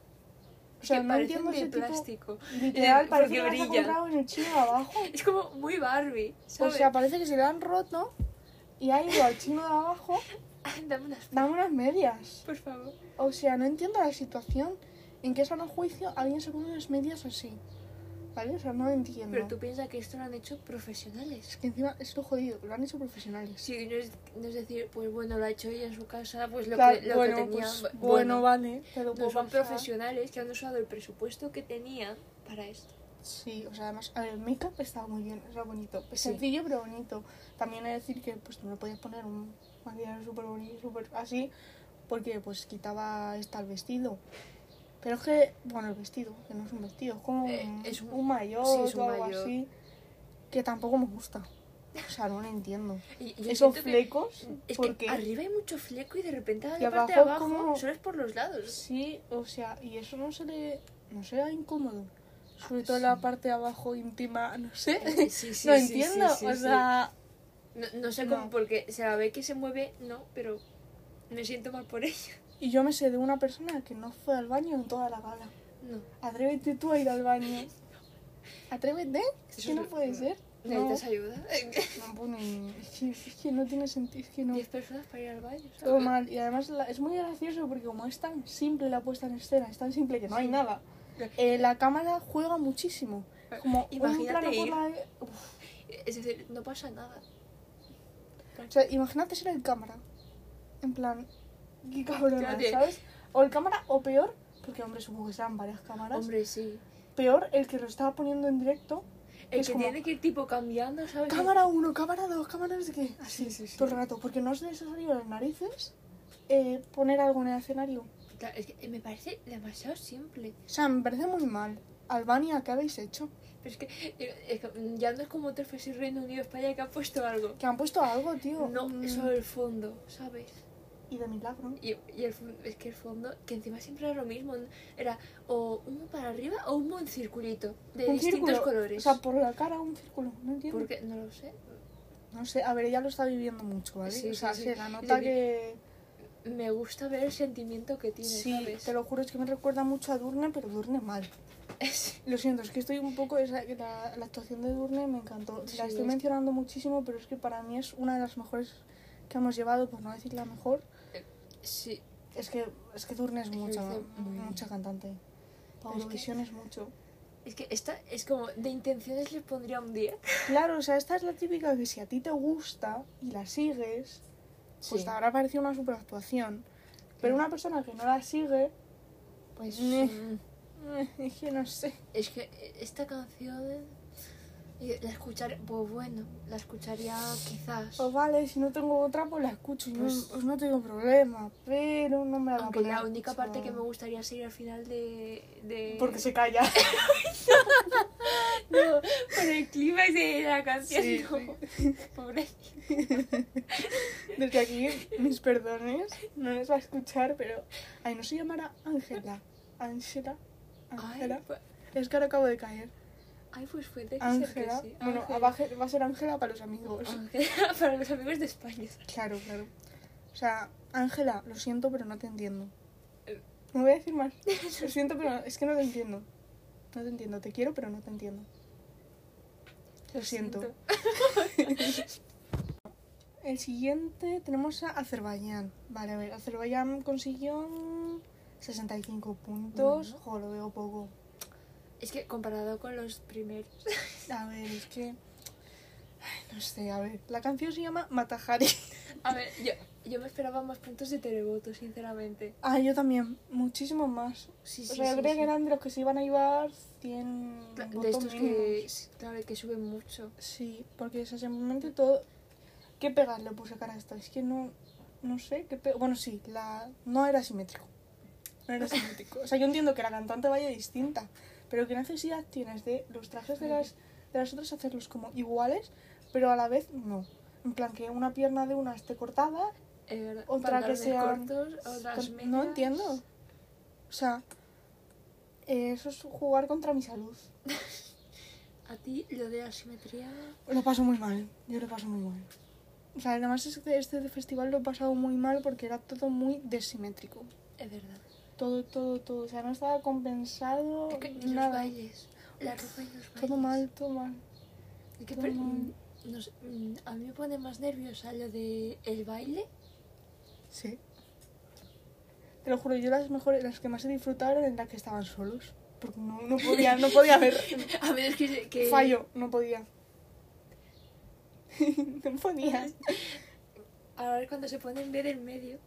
O sea, que no entiendo de ese tipo... plástico. Literal, Eh, parece que brillan. comprado en el chino de abajo. Es como muy Barbie, O ¿sabes? sea, parece que se le han roto y ha ido al chino de abajo, Dame unas dame unas medias. por favor. O sea, no entiendo la situación en que sano juicio alguien se pone unas medias así. ¿Vale? O sea, no entiendo. Pero tú piensas que esto lo han hecho profesionales. Es que encima es lo jodido, lo han hecho profesionales. Sí, no es, no es decir, pues bueno, lo ha hecho ella en su casa, pues lo, Claro, que, lo bueno, que tenía. pues, bu- bueno, vale, te lo no son pasar. profesionales que han usado el presupuesto que tenían para esto. Sí, o sea, además, a ver, el make-up estaba muy bien, era bonito. Es Sí. sencillo, pero bonito. También de decir que pues no le podías poner un maquillaje súper bonito, súper así, porque pues quitaba esta el vestido. Pero es que, bueno, el vestido, que no es un vestido, es como Eh, un, es un- un maillot sí, es un o algo maillot. así, que tampoco me gusta. O sea, no lo entiendo. Y yo Esos siento que- flecos, es ¿por que arriba hay mucho fleco y de repente a Y la parte de abajo como- solo es por los lados. Sí, o sea, y eso no se le... no será incómodo. Sobre Ah, todo la sí. parte de abajo íntima, no sé. Eh, sí, sí, no entiendo, o sea, No, no sé No. cómo, porque se la ve que se mueve, no, pero me siento mal por ella. Y yo me sé de una persona que no fue al baño en toda la gala. No. Atrévete tú a ir al baño. Atrévete. Es que no puede ser. No, ¿Necesitas ayuda? no pone. Es que, es que no tiene sentido. Es que no. 10 personas para ir al baño. ¿sabes? Todo mal. Y además la- es muy gracioso porque como es tan simple la puesta en escena, es tan simple que no hay nada. eh, la cámara juega muchísimo. Como un Imagínate por ir. la... Uf. Es decir, no pasa nada. O sea, imagínate ser el cámara. En plan, qué cabrona, Fíjate. ¿sabes? O el cámara, o peor, porque hombre, supongo que serán varias cámaras. Hombre, sí. Peor el que lo estaba poniendo en directo. El Es que como- tiene que ir tipo cambiando, ¿sabes? Cámara 1, cámara 2, cámara no sé qué. Así, Sí, sí, sí. todo el rato. Porque no es necesario en las narices eh, poner algo en el escenario. Claro, Es que me parece demasiado simple. O sea, me parece muy mal. Albania, ¿qué habéis hecho? Pero es que, eh, es que, ya no es como otros países Reino Unido, España que han puesto algo. Que han puesto algo, tío. No, Mm, eso el fondo, ¿sabes? Y de milagro. Y, y el, es que el fondo, que encima siempre era lo mismo, era o uno para arriba o un buen circulito de un distintos círculo. colores. O sea, por la cara un círculo. No entiendo. Porque, no lo sé, No sé, a ver, ella lo está viviendo mucho, ¿vale? Sí, o sea, sí, se sí. la nota que... me gusta ver el sentimiento que tiene, Sí, ¿sabes? te lo juro, es que me recuerda mucho a Durne, pero Durne mal. Lo siento, es que estoy un poco... esa- la, la actuación de Durne me encantó. Sí, la estoy es- mencionando muchísimo, pero es que para mí es una de las mejores que hemos llevado, por no decir la mejor. Sí, Es que, es que Durne es mucha, mucha cantante. Para Es que- es mucho. es que esta es como de intenciones les pondría un 10. Claro, o sea, esta es la típica que si a ti te gusta y la sigues, pues Sí. te habrá parecido una super actuación. Pero una persona que no la sigue, pues... Mm, es que no sé. Es que esta canción la escuchar, pues bueno, la escucharía quizás. Pues vale, si no tengo otra, pues la escucho. y no- Pues- Pues, no tengo problema, pero no me la Aunque la única parte que me gustaría sería al final de. de... Porque se calla. No, por el clímax de la canción. Sí, no. Pobre. Desde aquí, mis perdones. No les va a escuchar, pero... Ay, no se llamará Ángela. Ángela. Ángela. Pues, Es que ahora acabo de caer. Ay, pues puede que ser que Ángela. sí. Bueno, va a ser- Ángela para los amigos. Ángela para los amigos de España. Claro, claro. O sea, Ángela, lo siento, pero no te entiendo. Eh. No voy a decir más. Lo siento, pero es que no te entiendo. No te entiendo. Te quiero, pero no te entiendo. Lo siento. El siguiente tenemos a Azerbaiyán. Vale, a ver, Azerbaiyán consiguió 65 puntos. Bueno. Lo veo poco. Es que comparado con los primeros. A ver, es que... Ay, no sé, a ver. La canción se llama Matahari. A ver, yo, yo me esperaba más puntos de televoto, sinceramente. Ah, yo también. Muchísimo más. Sí, O sí, sea, yo creo que eran de los que se iban a llevar 100 Cla- De estos que, claro, que suben mucho. Sí, porque o sea, simplemente todo... ¿Qué pegas le puse cara a esto? Es que no... No sé, qué Bueno, sí, la... no era simétrico. No era simétrico. O sea, yo entiendo que la cantante vaya distinta, pero ¿qué necesidad tienes de los trajes de las, de las otras hacerlos como iguales, pero a la vez no? En plan, que una pierna de una esté cortada, Eh, otra que sea... No entiendo. O sea, eh, eso es jugar contra mi salud. A ti lo de la simetría. Lo paso muy mal, yo lo paso muy mal. O sea, además este, este festival lo he pasado muy mal porque era todo muy desimétrico. Es verdad. Todo, todo, todo. O sea, no estaba compensado y los nada. bailes. La ropa y los bailes. Todo mal, todo mal. Es que, todo mal. mm, no sé, mm, a mí me pone más nerviosa lo de el baile. Sí. Te lo juro, yo las mejores, las que más he disfrutado eran las que estaban solos. Porque no, no podía, no podía haber A ver, es que, que fallo, no podía. no podía. A ver cuando se ponen ver en medio.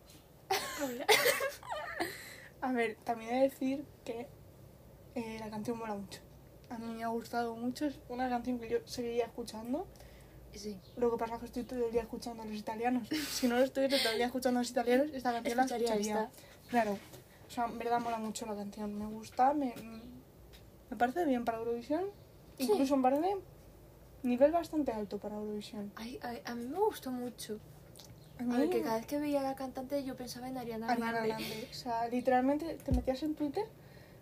A ver, también he de decir que eh, la canción mola mucho. A mí me ha gustado mucho, es una canción que yo seguiría escuchando. sí. Lo que pasa es que estoy todo el día escuchando a los italianos. Si no lo estuviera todo el día escuchando a los italianos, esta canción la Escucharía. Claro. O sea, en verdad mola mucho la canción. Me gusta, me, me parece bien para Eurovisión. Sí. Incluso me parece nivel bastante alto para Eurovisión. Ay, ay, a mí me gustó mucho. A A mí, ver, que cada vez que veía a la cantante yo pensaba en Ariana Ariana Grande. Grande. O sea, literalmente te metías en Twitter,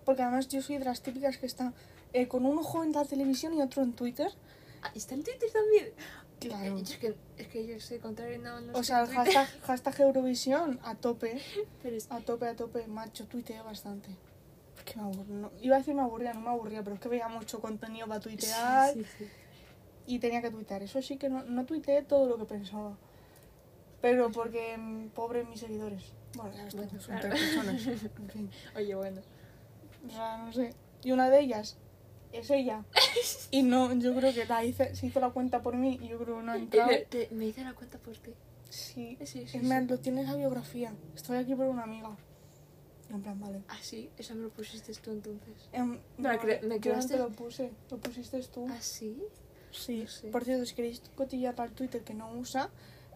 porque además yo soy de las típicas que está eh, con un ojo en la televisión y otro en Twitter. Ah, ¿Está en Twitter también? Claro. Eh, Es que, es que yo soy contrario, no, no O sea, Twitter, hashtag, hashtag Eurovisión a tope. pero es- A tope, a tope, macho, tuiteo bastante. Es que me aburro. no- iba a decir me aburría, no me aburría, pero es que veía mucho contenido para tuitear Sí, sí. y tenía que tuitear. Eso sí que no, no tuiteé todo lo que pensaba. Pero porque, pobre mis seguidores. Bueno, ya Bueno, son claro. tres personas. En fin. Oye, bueno. O sea, no sé. Y una de ellas es ella. Y no, yo creo que la hice, se hizo la cuenta por mí y yo creo que no ha entrado. Te- me hice la cuenta por ti. Sí. Sí, sí, Es sí. lo tiene en la biografía. Estoy aquí por una amiga. En plan, vale. Ah, sí, eso me lo pusiste tú entonces. Em, Me no, cre- me yo no creaste- te lo puse, lo pusiste tú. Ah, sí. Sí, no sé. por cierto, si queréis cotillar para el Twitter que no usa,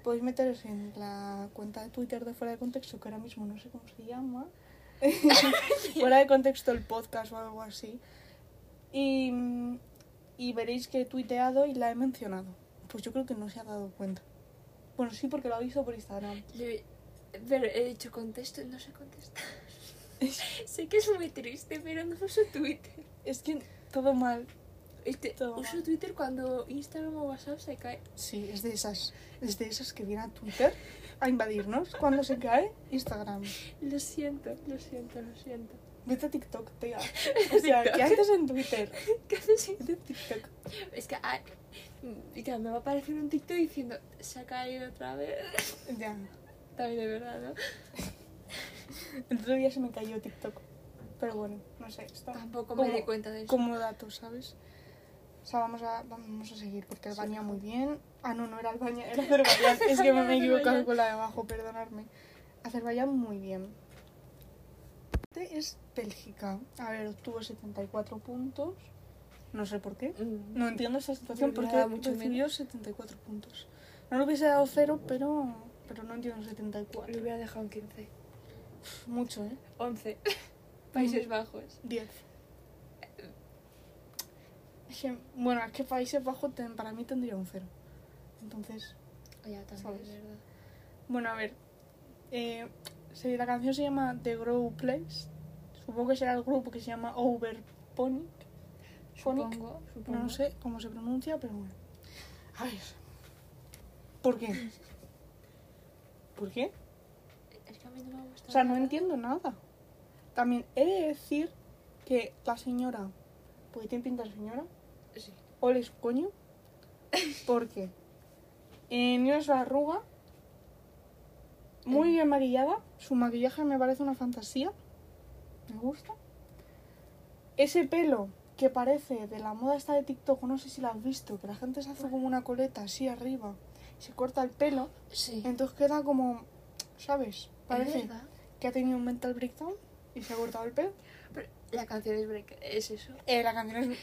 podéis meteros en la cuenta de Twitter de Fuera de Contexto, que ahora mismo no sé cómo se llama. fuera de Contexto el podcast o algo así. Y, y veréis que he tuiteado y la he mencionado. Pues yo creo que no se ha dado cuenta. Bueno, sí, porque lo ha visto por Instagram. Le- Pero he dicho contesto, no sé contestar. sé que es muy triste, pero no uso Twitter. Es que todo mal. Este, uso. Twitter cuando Instagram o WhatsApp se cae. Sí, es de esas. Es de esas que viene a Twitter a invadirnos cuando se cae Instagram. Lo siento, lo siento, lo siento. Vete a TikTok, tía. O sea. ¿qué haces en Twitter? ¿Qué haces? A TikTok. Es que ay, y claro, me va a aparecer un TikTok diciendo se ha caído otra vez. Ya. También de verdad, ¿no? El otro día se me cayó TikTok. Pero bueno, no sé. Está Tampoco me como- di cuenta de eso. Como dato, ¿sabes? O sea, vamos a, vamos a seguir porque Albania mejor. muy bien. Ah, no, no era Albania, era Azerbaiyán. es que me, he equivocado con la de abajo, perdonadme. Azerbaiyán muy bien. Este es Bélgica. A ver, obtuvo 74 puntos. No sé por qué. Mm. No entiendo esta situación porque mucho recibió 74 puntos. No le hubiese dado cero, pero, pero no entiendo 74. Le hubiera dejado en 15. Pff, Mucho, ¿eh? 11. Países Bajos. 10. Bueno, es que Países Bajos ten- para mí tendría un cero. Entonces, Ya también, ¿Sabes? es verdad. bueno, a ver. Eh, la canción se llama The Grow Place. Supongo que será el grupo que se llama Overponic. Supongo, supongo. No sé cómo se pronuncia, pero bueno. A ver. ¿Por qué? ¿Por qué? Es que a mí no me gusta. O sea, no nada. entiendo nada. También he de decir que la señora, porque tiene pinta de señora, Sí. ole su coño, porque eh, ni una sola arruga, muy Eh. bien maquillada, su maquillaje me parece una fantasía, me gusta. Ese pelo que parece de la moda esta de TikTok, no sé si la has visto, que la gente se hace como una coleta así arriba, se corta el pelo, Sí. entonces queda como, ¿sabes? Es Parece que ha tenido un mental breakdown y se ha cortado el pelo. Pero la canción es, break- es eso. Eh, la canción es...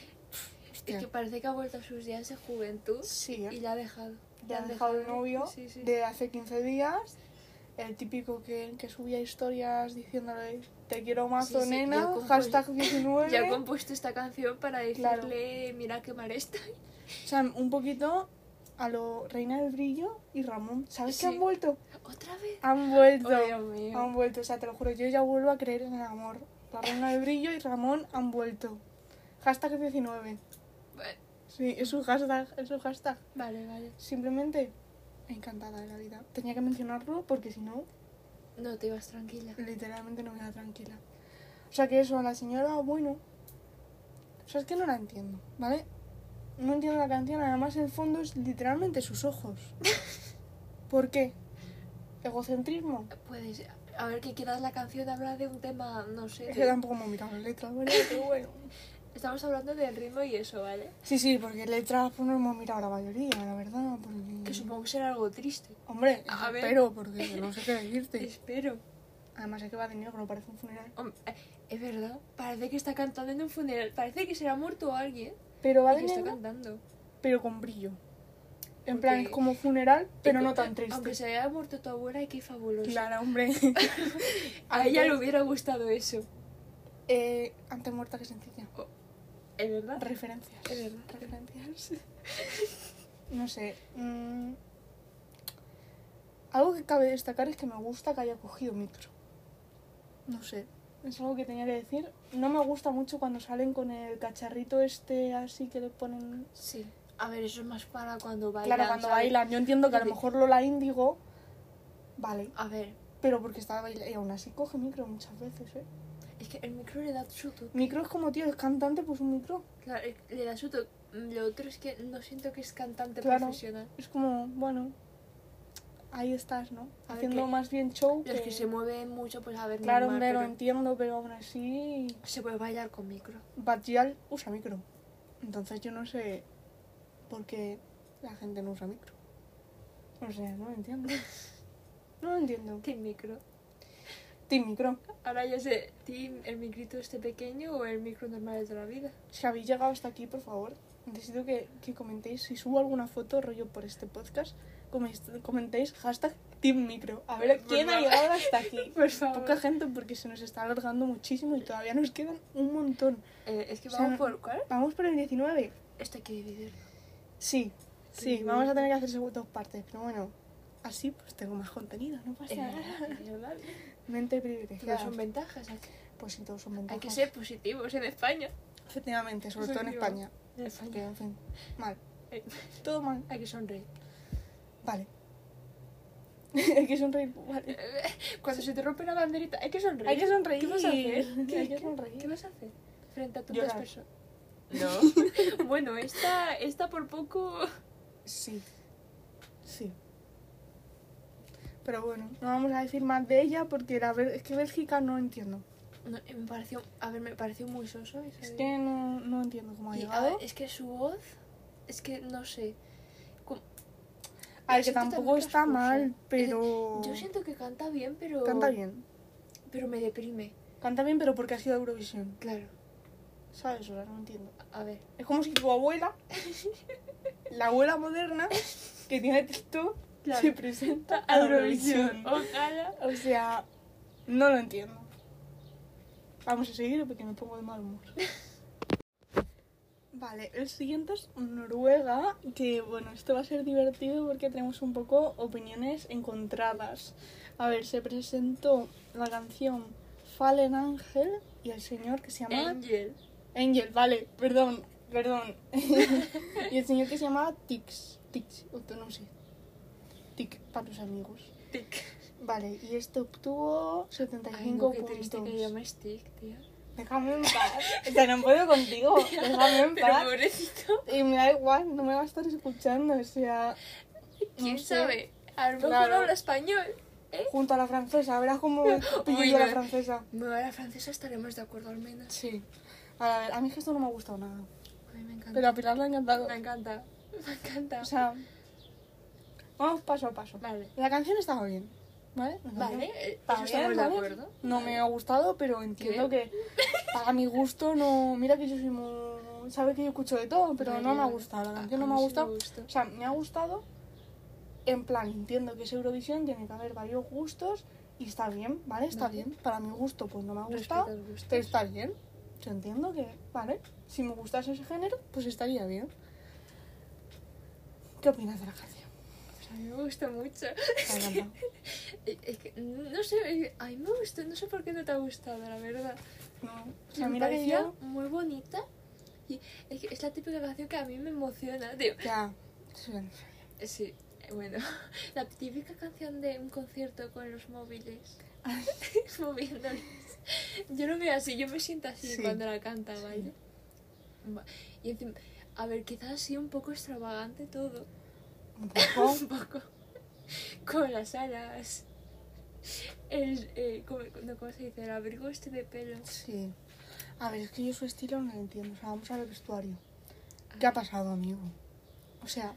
Es que parece que ha vuelto a sus días de juventud Sí, y la ha dejado. La ha han dejado el novio Sí, sí. de hace 15 días. El típico que, que subía historias diciéndole te quiero Sí, sí, nena, ya hashtag 19. Ya ha compuesto esta canción para Claro. decirle, mira qué mal estoy. O sea, un poquito a lo Reina del Brillo y Ramón. ¿Sabes Sí. que han vuelto? ¿Otra vez? Han vuelto. Oh, Dios mío. han vuelto. O sea, te lo juro, yo ya vuelvo a creer en el amor. La Reina del Brillo y Ramón han vuelto. Hashtag 19. Sí, es un hashtag, es un hashtag. Vale, vale. Simplemente encantada de la vida. Tenía que mencionarlo porque si no, No, te ibas tranquila. literalmente no me da tranquila. O sea que eso, a la señora, bueno. O sea, es que no la entiendo, ¿vale? No entiendo la canción, además el fondo es literalmente sus ojos. ¿Por qué? ¿Egocentrismo? Puedes. A ver, que quieras la canción habla de un tema, no sé. Es de- que tampoco me he mirado la letra, ¿vale? Pero bueno. Estamos hablando del ritmo y eso, ¿vale? Sí, sí, porque letras pues no hemos mirado la mayoría, la verdad. Porque... Que supongo que será algo triste. Hombre, A ver. espero, porque no sé qué decirte. Espero. Además es que va de negro, parece un funeral. Eh, Es verdad. Parece que está cantando en un funeral. Parece que será muerto alguien. Pero va de está negro, cantando. pero con brillo. En Porque- plan, es como funeral, pero no tan triste. Aunque se haya muerto tu abuela, qué fabuloso. Claro, hombre. A ella le hubiera gustado eso. Eh, antes muerta que sencilla. ¿Es verdad? Referencias. Es verdad. Referencias. no sé. mm, algo que cabe destacar es que me gusta que haya cogido micro. No sé. Es algo que tenía que decir. No me gusta mucho cuando salen con el cacharrito este así que le ponen Sí. A ver, eso es más para cuando bailan. Claro, cuando ¿sabes? bailan. Yo entiendo que a lo mejor Lola Índigo, vale, A ver, pero porque está bailando. Y aún así coge micro muchas veces, ¿eh? Es que el micro le da toque. Micro es como, tío, es cantante, pues un micro. Claro, le da toque. Lo otro es que no siento que es cantante Claro. profesional. Es como, bueno, ahí estás, ¿no? A Haciendo más bien show Los que... que se mueven mucho, pues a ver, Claro, normal, hombre, lo entiendo, pero aún así... se puede bailar con micro. Batgial usa micro. Entonces yo no sé por qué la gente no usa micro. O sea, no lo entiendo. No lo entiendo. ¿Qué micro? Team micro. Ahora ya sé, ¿team el micrito este pequeño o el micro normal de la vida? Si habéis llegado hasta aquí, por favor, necesito que, que comentéis. Si subo alguna foto rollo por este podcast, comen- comentéis hashtag Team Micro. A ver Por quién ha llegado hasta aquí. Por favor. Poca gente porque se nos está alargando muchísimo y todavía nos quedan un montón. Eh, es que O sea, vamos por... ¿Cuál? Vamos por el 19. Esto hay que dividirlo. Sí, sí, vamos a tener que hacer dos partes, pero bueno, así pues tengo más contenido, no pasa Eh, nada. Mente privilegiada. son ventajas. Hay que, Pues sí, todos son ventajas. hay que ser positivos en España. Efectivamente, sobre todo en. España. En España. en fin, mal. Eh, Todo mal. Hay que sonreír. Vale. Hay que sonreír. Vale. Cuando se te rompe la banderita, hay que sonreír. Hay que sonreír. ¿Qué vas a hacer? ¿Qué, Hay que sonreír. qué vas a hacer? Frente a tantas personas. No. bueno, esta, esta por poco. Sí. Sí. Pero bueno, no vamos a decir más de ella porque la es que Bélgica no entiendo. No, me pareció. A ver, me pareció muy soso. ese Es que no, no entiendo cómo ha Y, a llegado. ver, es que su voz. Es que no sé. como- A ver, que tampoco está mal, pero... Yo siento que canta bien, pero. Canta bien. Pero me deprime. Canta bien, pero porque ha sido Eurovisión. Claro. ¿Sabes? Sea, no entiendo. A ver. Es como si tu abuela, la abuela moderna, que tiene TikTok, Claro. se presenta a Eurovisión. Ojalá. O sea, no lo entiendo. Vamos a seguir porque me pongo de mal humor. Vale, el siguiente es Noruega, que bueno, esto va a ser divertido porque tenemos un poco opiniones encontradas. A ver, se presentó la canción Fallen Angel y el señor que se llama Angel. Angel, vale, perdón, perdón. y el señor que se llamaba Tix, Tix, o no sé. Tic para los amigos. Tic. Vale, y esto obtuvo 75 Ay, no, puntos. que llames Tic, tío. Déjame en paz. O sea, no puedo contigo. Déjame en paz. pobrecito. Y me da igual, no me va a estar escuchando. O sea, ¿Quién No sé. sabe? A lo mejor habla español. ¿Eh? junto a la francesa, verás cómo pillo yo a la francesa. Bueno, a la francesa estaremos de acuerdo al menos. Sí. A ver, a mí es que esto no me ha gustado nada. A mí me encanta. Pero a Pilar le ha encantado. Me encanta. Me encanta. O sea, vamos paso a paso. vale. La canción estaba bien, ¿vale? Vale, eh, está eso estamos de acuerdo. No me ha gustado, pero entiendo que para mi gusto no... Mira que yo soy muy... Sabe que yo escucho de todo, pero no me ha gustado. La A- canción no me ha gustado. O sea, me ha gustado en plan, entiendo que es Eurovisión, tiene que haber varios gustos y está bien, ¿vale? Está bien. Para mi gusto, pues no me ha gustado, pero está bien. Yo entiendo que, ¿vale? Si me gustase ese género, pues estaría bien. ¿Qué opinas de la canción? A mí me gusta mucho. Es que, no sé, a mí me gustó. No sé por qué no te ha gustado, la verdad. No. O sea, me pareció yo... muy bonita. Y es, que es la típica canción que a mí me emociona. Tío. Ya. Sí, bueno. Eh, bueno. La típica canción de un concierto con los móviles. moviéndoles. Yo lo veo así, yo me siento así Sí. cuando la canta. ¿vale? Va- Y encima, a ver, quizás así un poco extravagante todo. Un poco. un poco. Con las alas. El, eh, ¿cómo, no, ¿cómo se dice? El abrigo este de pelo. Sí. A ver, es que yo su estilo no lo entiendo. O sea, vamos a ver el vestuario. ¿Qué ha pasado, amigo? O sea,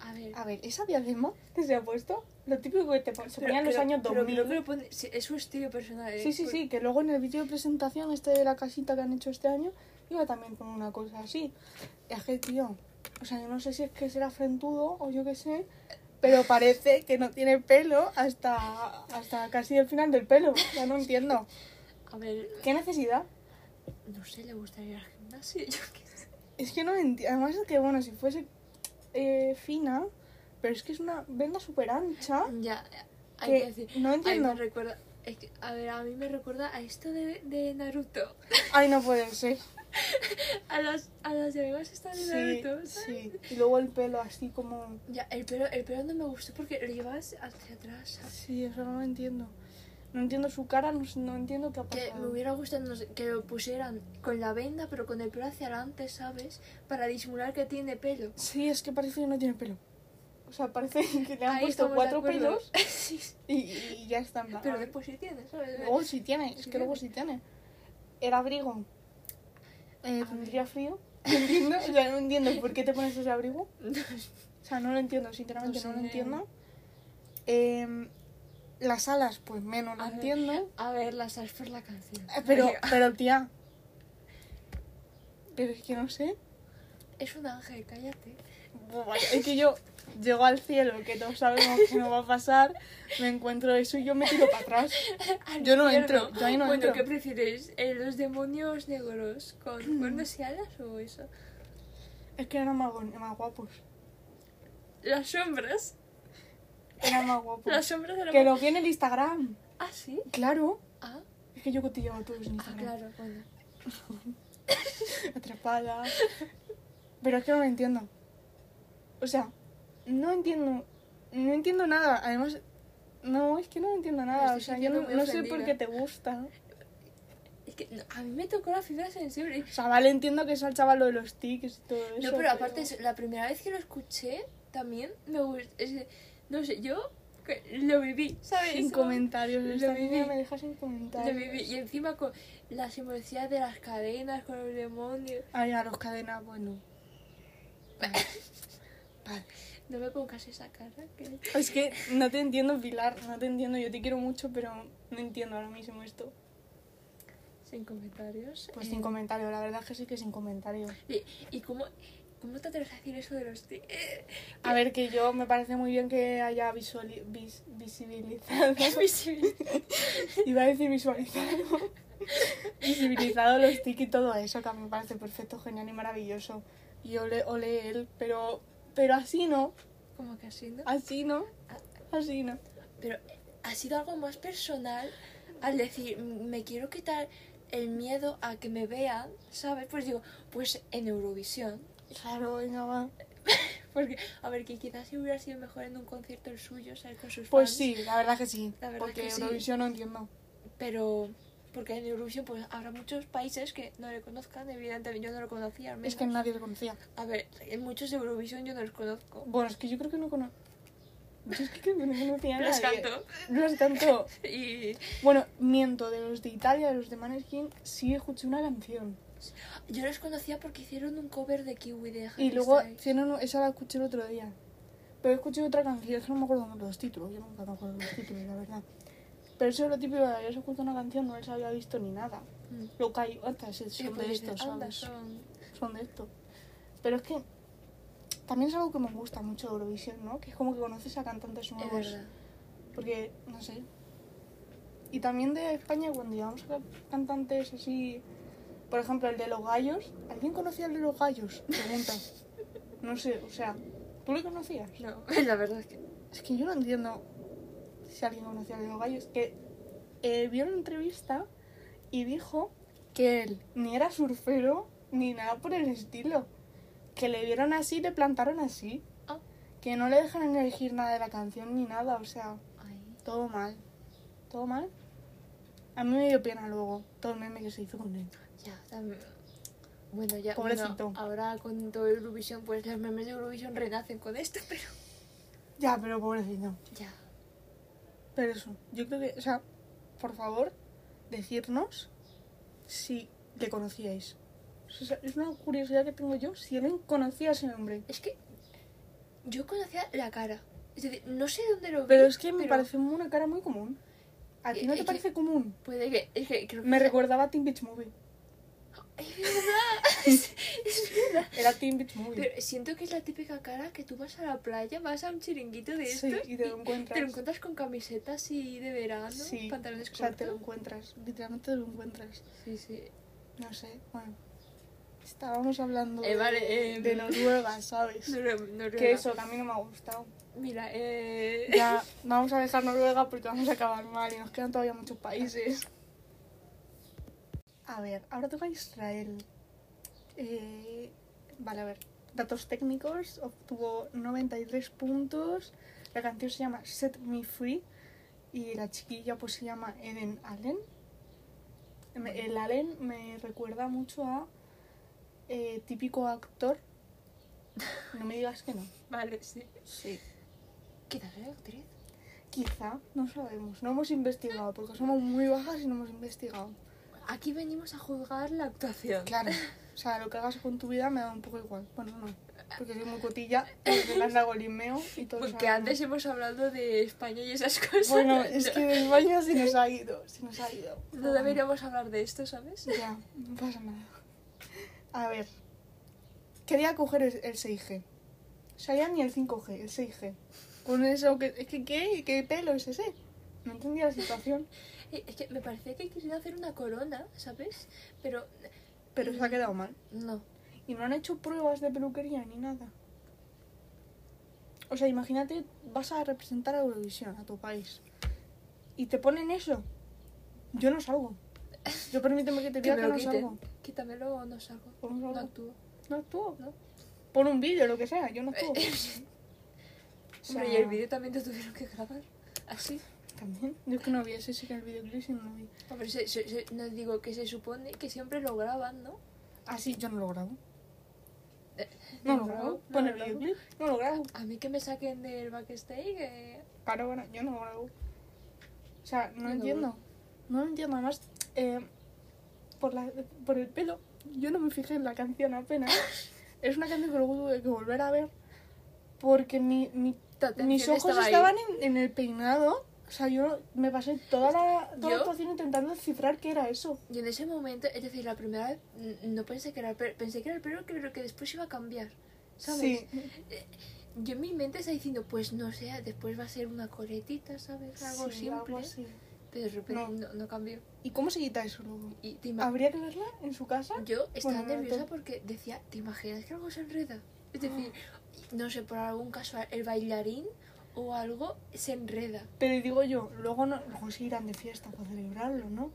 A ver. a ver, esa diadema que se ha puesto, lo típico que te se ponía en los pero- años pero 2000. creo que lo pone- sí, es su estilo personal. ¿eh? Sí, sí, sí, que luego en el vídeo de presentación este de la casita que han hecho este año, iba también con una cosa así. Es que, tío, o sea, yo no sé si es que será frentudo o yo qué sé, pero parece que no tiene pelo hasta, hasta casi el final del pelo. Ya no entiendo. A ver, ¿Qué necesidad? no sé, le gustaría ir al gimnasio. Yo qué sé. Es que no entiendo. Además es que, bueno, si fuese eh, fina, pero es que es una venda súper ancha. Ya, hay Que que decir. no Ay, entiendo. me recuerda. Es que, a ver, a mí me recuerda a esto de, de Naruto. Ay, no puede ser. A las, a las llaveras estas de Sí, Naruto. ¿sabes? sí. Y luego el pelo así como... Ya, el pelo, el pelo no me gustó porque lo llevas hacia atrás. ¿sabes? Sí, eso no lo entiendo. No entiendo su cara, no, no entiendo qué ha Que pasado. me hubiera gustado no sé, que lo pusieran con la venda, pero con el pelo hacia adelante, ¿sabes? Para disimular que tiene pelo. Sí, es que parece que no tiene pelo. O sea, parece que le han Ahí puesto cuatro pelos Sí, y, y ya está. en plan, pero después sí tiene, ¿sabes? Luego sí tiene, es Sí que luego tiene. sí tiene. El abrigo eh, tendría frío. No entiendo, o sea, no entiendo por qué te pones ese abrigo. O sea, no lo entiendo, sinceramente No no, lo entiendo. Em, las alas, pues menos lo A ver. entiendo. A ver, las sabes por la canción. Eh, Pero, pero tía. Pero es que no sé. Es un ángel, cállate. Es que yo llego al cielo, que todos sabemos que no va a pasar, me encuentro eso y yo me tiro para atrás. Yo no entro, yo ahí no bueno, entro. ¿qué prefieres? ¿Eh, ¿Los demonios negros con cuernos y alas o eso? Es que eran más, guapos. Las sombras. Eran más guapos. Las sombras de la Que lo vi en el Instagram. Ah, sí. Claro. Ah, Es que yo cotillaba a todos en ah, Instagram. claro, bueno. Atrapada. Pero es que no lo entiendo. O sea, no entiendo. No entiendo nada. Además, no, es que no entiendo nada. O sea, yo no, sé por qué te gusta. Es que no, a mí me tocó la fibra sensible. O sea, vale, entiendo que es al chaval lo de los tics y todo eso. No, pero aparte, es- la primera vez que lo escuché, también me gustó. No sé, yo lo viví, ¿sabes? Sin comentarios. lo Esta viví. me deja sin comentarios. Lo viví. Y encima con la simbología de las cadenas, con los demonios. Ay, a los cadenas, bueno. Vale. Vale. No me pongas esa cara. Que... Es que no te entiendo, Pilar. No te entiendo. Yo te quiero mucho, pero no entiendo ahora mismo esto. Sin comentarios. Pues Eh, sin comentarios. La verdad es que sí que sin comentarios. ¿Y, y cómo, cómo te atreves a decir eso de los eh, A ver, que yo me parece muy bien que haya visuali- vis- visibilizado. Iba a decir visualizado. visibilizado los tics y todo eso, que a mí me parece perfecto, genial y maravilloso. Y ole, ole él, pero, pero así no, Como que así, ¿no? así no, así no. Pero ha sido algo más personal al decir, "Mm, me quiero quitar el miedo a que me vean, ¿sabes? Pues digo, pues en Eurovisión. Claro, venga, va. Porque, a ver, que quizás si hubiera sido mejor en un concierto el suyo, ¿sabes? Con sus Pues fans. sí, la verdad que sí. La verdad porque que sí. Eurovisión no entiendo. Pero, porque en Eurovisión pues habrá muchos países que no le conozcan, evidentemente yo no lo conocía al menos. Es que nadie lo conocía. A ver, en muchos de Eurovisión yo no los conozco. Bueno, es que yo creo que no conozco. Yo es que creo que no conocía a nadie. canto. Los canto. Y Bueno, miento, de los de Italia, de los de Maneskin, sí escuché una canción. yo los conocía porque hicieron un cover de Kiwi de Harry Y luego hicieron, esa la escuché el otro día. Pero escuché otra canción, es que no me acuerdo los títulos, yo nunca me acuerdo los títulos, la verdad. Pero eso es lo típico de haberse escuchado una canción, no les había visto ni nada. Mm. Lo que hay, otras son pues de estos, "Anda, ¿sabes? son- Son de esto. Pero es que también es algo que me gusta mucho de Eurovisión, ¿no? Que es como que conoces a cantantes Es nuevos. Porque, no sé. Y también de España, cuando llevamos a cantantes así. Por ejemplo, el de los gallos. ¿Alguien conocía el de los gallos? Pregunta. No sé, o sea, ¿tú le conocías? No, la verdad es que. Es que yo no entiendo si alguien conocía de los gallos. Que eh, vio una entrevista y dijo que él ni era surfero ni nada por el estilo. Que le vieron así y le plantaron así. Ah. Que no le dejan elegir nada de la canción ni nada, o sea. Ay. Todo mal. Todo mal. A mí me dio pena luego todo el meme que se hizo con él. Ya, tam- Bueno, ya. Pobrecito. bueno, ahora con todo Eurovisión, pues los memes de Eurovisión renacen con esto, pero. Ya, pero pobrecito. Ya. Pero eso, yo creo que, o sea, por favor, decirnos si le conocíais. O sea, es una curiosidad que tengo yo, si alguien conocía a ese hombre. Es que. Yo conocía la cara. Es decir, no sé dónde lo vi. Pero es que me pero parece una cara muy común. ¿A ti Eh, no te que- parece común? Puede que. Es que creo que. Me recordaba a Teen Beach Movie. Es verdad. es, es verdad. Era Teen Beach Movie. Pero siento que es la típica cara que tú vas a la playa, vas a un chiringuito de Sí, estos y te lo encuentras. te lo encuentras con camisetas así de verano, Sí, pantalones o sea, te lo cortos. encuentras. Literalmente te lo encuentras. Sí, sí. No sé, bueno. Estábamos hablando Eh, de, vale, eh, de Noruega, ¿sabes? Noruega, Noruega. Que eso, que a mí no me ha gustado. Mira, eh... Ya, vamos a dejar Noruega porque vamos a acabar mal y nos quedan todavía muchos países. A ver, ahora toca Israel. Eh, vale, a ver. Datos técnicos. Obtuvo 93 puntos. La canción se llama Set Me Free. Y la chiquilla pues se llama Eden Allen. El Allen me recuerda mucho a eh, típico actor. No me digas que no. Vale, sí. Sí. Quizás es actriz. Quizá, no sabemos. No hemos investigado porque somos muy bajas y no hemos investigado. Aquí venimos a juzgar la actuación. Claro. O sea, lo que hagas con tu vida me da un poco igual. Bueno, no. Porque soy muy cotilla, porque me hago limeo y todo Porque antes hemos hablado de España y esas cosas. Bueno, es que de España sí nos ha ido. Sí nos ha ido. No deberíamos hablar de esto, ¿sabes? Ya, no pasa nada. A ver. Quería coger el, el 6G. O sea, ya ni el 5G, el 6G. Con eso, que, es que ¿qué? ¿Qué pelo es ese? No entendía la situación. Es que me parecía que quería hacer una corona, ¿sabes? Pero Pero se ha quedado mal. no. Y no han hecho pruebas de peluquería ni nada. O sea, imagínate, vas a representar a Eurovisión, a tu país. Y te ponen eso. Yo no salgo. Yo permíteme que te Que diga que lo no quiten. salgo. Quítamelo o no salgo. O no No salgo. actúo. No actúo. ¿No? Pon un vídeo, lo que sea, yo no actúo. O sea, Hombre, y el vídeo también te tuvieron que grabar. Así. También. Yo es que no vi ese, sí que el videoclip sí no lo vi. Hombre, se- se- se- no digo que se supone que siempre lo graban, ¿no? Ah, sí, yo no lo grabo. Eh, No no lo grabo. grabo, Pon no el lo grabo. videoclip, no lo grabo. A mí que me saquen del backstage, que... Claro, bueno, yo no lo grabo. O sea, no no entiendo. No lo entiendo. Además, eh, por, la, por el pelo, yo no me fijé en la canción apenas. es una canción que luego tuve que volver a ver porque mi, mi- mis ojos estaban en, en el peinado. O sea, yo me pasé toda la, toda la actuación intentando descifrar qué era eso. Y en ese momento, es decir, la primera vez no pensé que era el pelo, pensé que era el pelo, pero que después iba a cambiar. ¿Sabes? Sí. Yo en mi mente está diciendo, pues no sé, después va a ser una coletita, ¿sabes? Algo Sí, simple. algo así. Pero de repente No. no, no cambió. ¿Y cómo se quita eso luego? Y ¿Habría que verla en su casa? Yo estaba Bueno, no, nerviosa porque decía, ¿te imaginas que algo se enreda? Es decir, no sé, por algún caso el bailarín o algo se enreda. Pero digo yo, luego, no, luego se irán de fiesta para celebrarlo, ¿no?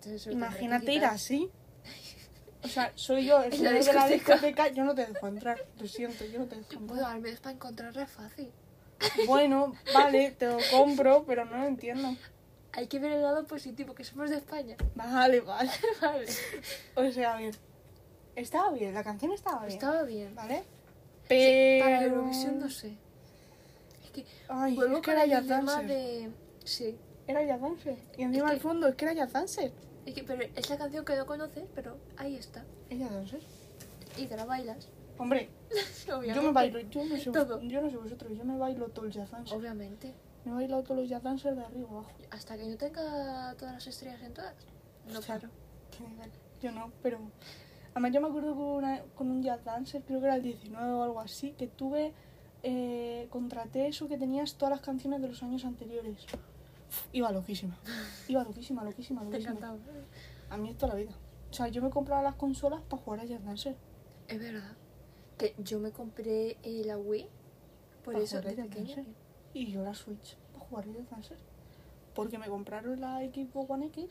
Te- Imagínate que ir quitar. así. O sea, soy yo, el En la señor de la discoteca. discoteca, yo no te dejo entrar. Lo siento, yo no te dejo Bueno, entrar. al menos para encontrarla es fácil. Bueno, vale, te lo compro, pero no lo entiendo. Hay que ver el lado positivo, que somos de España. Vale, vale. Vale. O sea, bien. Estaba bien, la canción estaba bien. Estaba bien. ¿Vale? Sí, Pero... Para Eurovisión no sé. Que Ay, vuelvo es que era el Dancer. de... Sí. Era Jazz Dancer. Y encima Es al que- fondo, es que era Jazz Dancer. Es que, pero es la canción que no conoces, pero ahí está. ¿Es Jazz Dancer? Y te la bailas. Hombre, yo me bailo, yo no sé, Todo. yo no sé vosotros, yo me bailo todo el Jazz Dancer. Obviamente. Me he bailado todos los Jazz Dancers de arriba abajo. Hasta que no tenga todas las estrellas en todas. No nivel. Yo no, pero... Además yo me acuerdo con, una- con un Jazz Dancer, creo que era el 19 o algo así, que tuve... Eh, contraté eso que tenías todas las canciones de los años anteriores. Iba loquísima. Iba loquísima, loquísima, Te loquísima. encantaba. A mí es toda la vida. O sea, yo me compraba las consolas para jugar a Jazz Dancer. Es verdad. Que yo me compré eh, la Wii. Por Pa' eso, pequeña. Y yo la Switch para jugar a Jazz Dancer. Porque me compraron la Xbox One X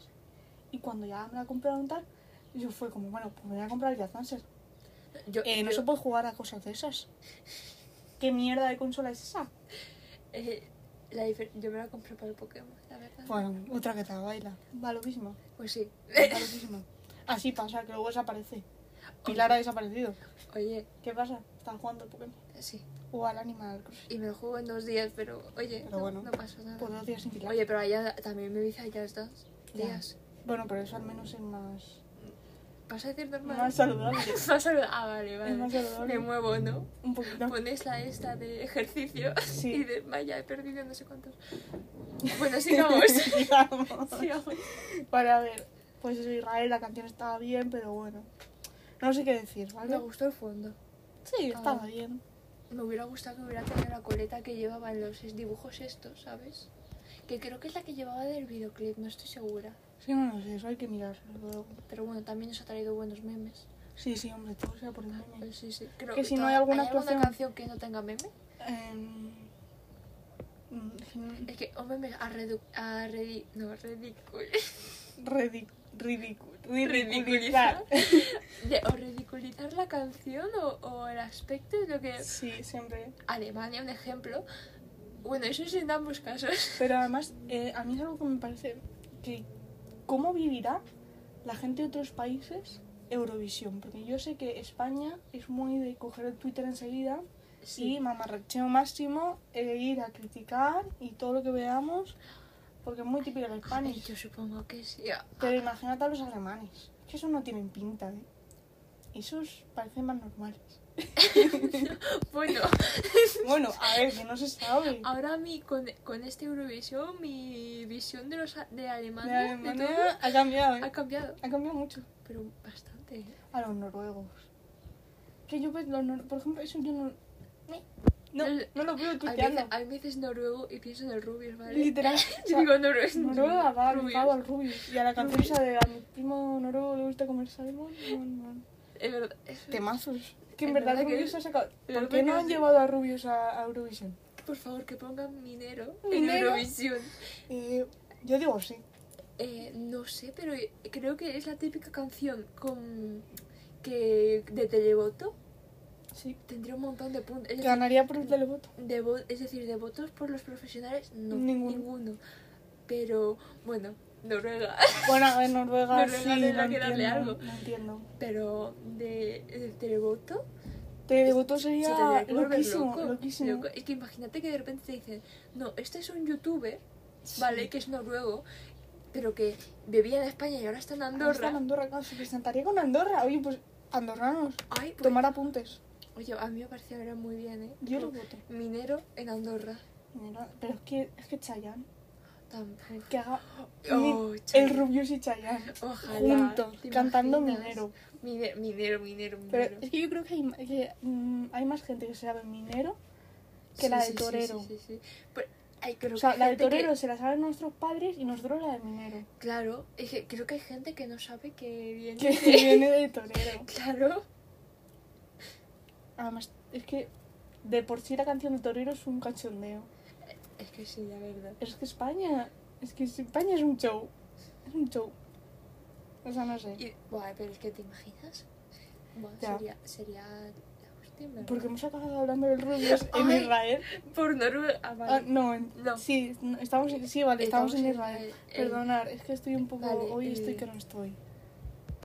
y cuando ya me la compraron tal, yo fue como, bueno, pues me voy a comprar el Jazz Dancer. Yo, Eh, no yo- se puede jugar a cosas de esas. ¿Qué mierda de consola es esa? eh, la yo me la compré para el Pokémon, la verdad. Bueno, otra que te la baila. Va loquísima. Pues sí. Va loquísima. Así pasa, que luego desaparece. Pilar ha desaparecido. Oye, ¿Qué pasa? Estás jugando al Pokémon. sí. O al Animal Crossing. Y me lo juego en dos días, pero oye, Pero no, bueno, no pasa nada. Por dos días sin Pilar. Oye, pero allá también me dice allá Ya. días. Bueno, pero eso al menos es más, ¿Vas a decir normal? más saludable. Más saludable. Ah, vale, vale. Es más saludable. Me muevo, ¿no? Un poquito. Pones la esta de ejercicio Sí. y de vaya, he perdido no sé cuántos. Bueno, sigamos. Sigamos. sigamos. Para ver, pues eso, Israel, la canción estaba bien, pero bueno. No sé qué decir, Me ¿vale? gustó el fondo. Sí, estaba Ah. bien. Me hubiera gustado que hubiera tenido la coleta que llevaba en los dibujos estos, ¿sabes? Que creo que es la que llevaba del videoclip, no estoy segura. Sí, no, sé, eso hay que mirarlo. Pero bueno, también nos ha traído buenos memes. Sí, sí, hombre, todo sea por el meme. Pues sí, sí. Creo Que si no hay alguna actuación- canción que no tenga meme? Em, mm, es que no- Es que, hombre, me- a, redu a redi- no, ridículo. ridic- ridicu- Ridiculizar. ridiculizar. De, o ridiculizar la canción o, o el aspecto de lo que. Sí, siempre. Alemania, un ejemplo. Bueno, eso es en ambos casos. Pero además, eh, a mí es algo que me parece que cómo vivirá la gente de otros países Eurovisión. Porque yo sé que España es muy de coger el Twitter enseguida y mamarracheo máximo, e ir a criticar y todo lo que veamos, porque es muy típico de España. yo supongo que sí. Pero imagínate a los alemanes, que eso no tienen pinta, ¿eh? Esos parecen más normales. Bueno, Bueno, a ver, que no se sabe. ahora mí, con, con este Eurovisión, mi visión de los de De Alemania, de Alemania todo, ha cambiado, ¿eh? ha cambiado. Ha cambiado mucho. Pero bastante. ¿eh? A los noruegos. Que yo, pues, los nor- por ejemplo, eso yo no. No, El- no lo veo tuiteando. a me dices noruego y pienso en el Rubius, ¿vale? Literal. o sea, digo noruego. Noruega va al Rubius. Y a la canción esa de a mi primo noruego le gusta comer salmón. No, no. Es verdad. es- Temazos. Que en verdad verdad que Rubius es- ha sacado. ¿Por qué que no han llevado a Rubius a, a Eurovisión? Por favor, que pongan minero, en ¿Minero? Eurovisión. Eh, yo digo sí. Eh, no sé, pero creo que es la típica canción con que de televoto Sí. tendría un montón de puntos. Decir, Ganaría por el televoto. de es decir, de votos por los profesionales, no, Ninguno. ninguno. Pero bueno, Noruega. Bueno, ver, Noruega, Noruega sí, tendrá no que darle entiendo, algo. No entiendo. Pero de, de televoto Televoto se sería que loquísimo, loco. loquísimo. Loco. Es que imagínate que de repente te dicen, no, este es un youtuber, ¿vale? Que es noruego, pero que vivía en España y ahora está en Ahora está Andorra. en Andorra, claro, se presentaría con Andorra. Oye, pues andorranos, Ay, pues, tomar apuntes. Oye, a mí me parecía ver muy bien, ¿eh? Yo lo voto. Minero en Andorra. Mira, Pero es que, es que Chayanne, Tampoco. que haga Oh, mi- Chayanne. el Rubius y Chayanne Ojalá. juntos, ¿te cantando minero. Minero, minero, minero. Pero es que yo creo que hay, que, mm, hay más gente que se sabe minero que la de Sí, torero. Sí, sí, sí. Pero, ay, creo O sea, que la de que- torero se la saben nuestros padres y nosotros la de minero. Claro, es que creo que hay gente que no sabe que viene. Que viene de torero. Claro. Además, es que de por sí la canción de torero es un cachondeo. Es que sí, la verdad. Es que España, es que España es un show. Es un show. O sea, no sé. Y, buah, pero es que te imaginas. Buah, sería, sería la hostia, en verdad. Porque hemos acabado hablando del Rubius en Ay. Israel. Por Noruega. Ah, vale. Ah, no, en- No. sí, no, estamos en, sí, vale, estamos, en Israel. Perdonar, es que estoy un poco. vale, hoy estoy que no estoy.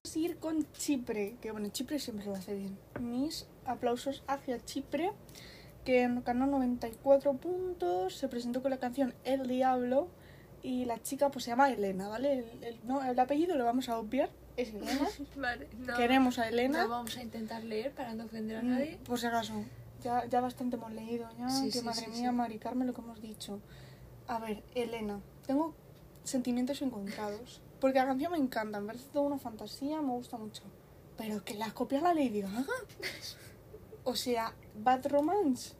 Vamos a ir con Chipre, que bueno, Chipre siempre lo hace bien. Mis aplausos hacia Chipre, que ganó 94 puntos, se presentó con la canción El Diablo y la chica pues se llama Elena, ¿vale? El, el- no, el apellido lo vamos a obviar, es Elena. Vale, no. Queremos a Elena. No vamos a intentar leer para no ofender a Mm, nadie. Por si acaso, ya, ya bastante hemos leído, ya, Sí, que sí, madre sí, mía. Mari Carmen, lo que hemos dicho. A ver, Elena, tengo sentimientos encontrados. Porque la canción me encanta, me parece toda una fantasía, me gusta mucho. Pero que la copia la Lady Gaga. O sea, Bad Romance.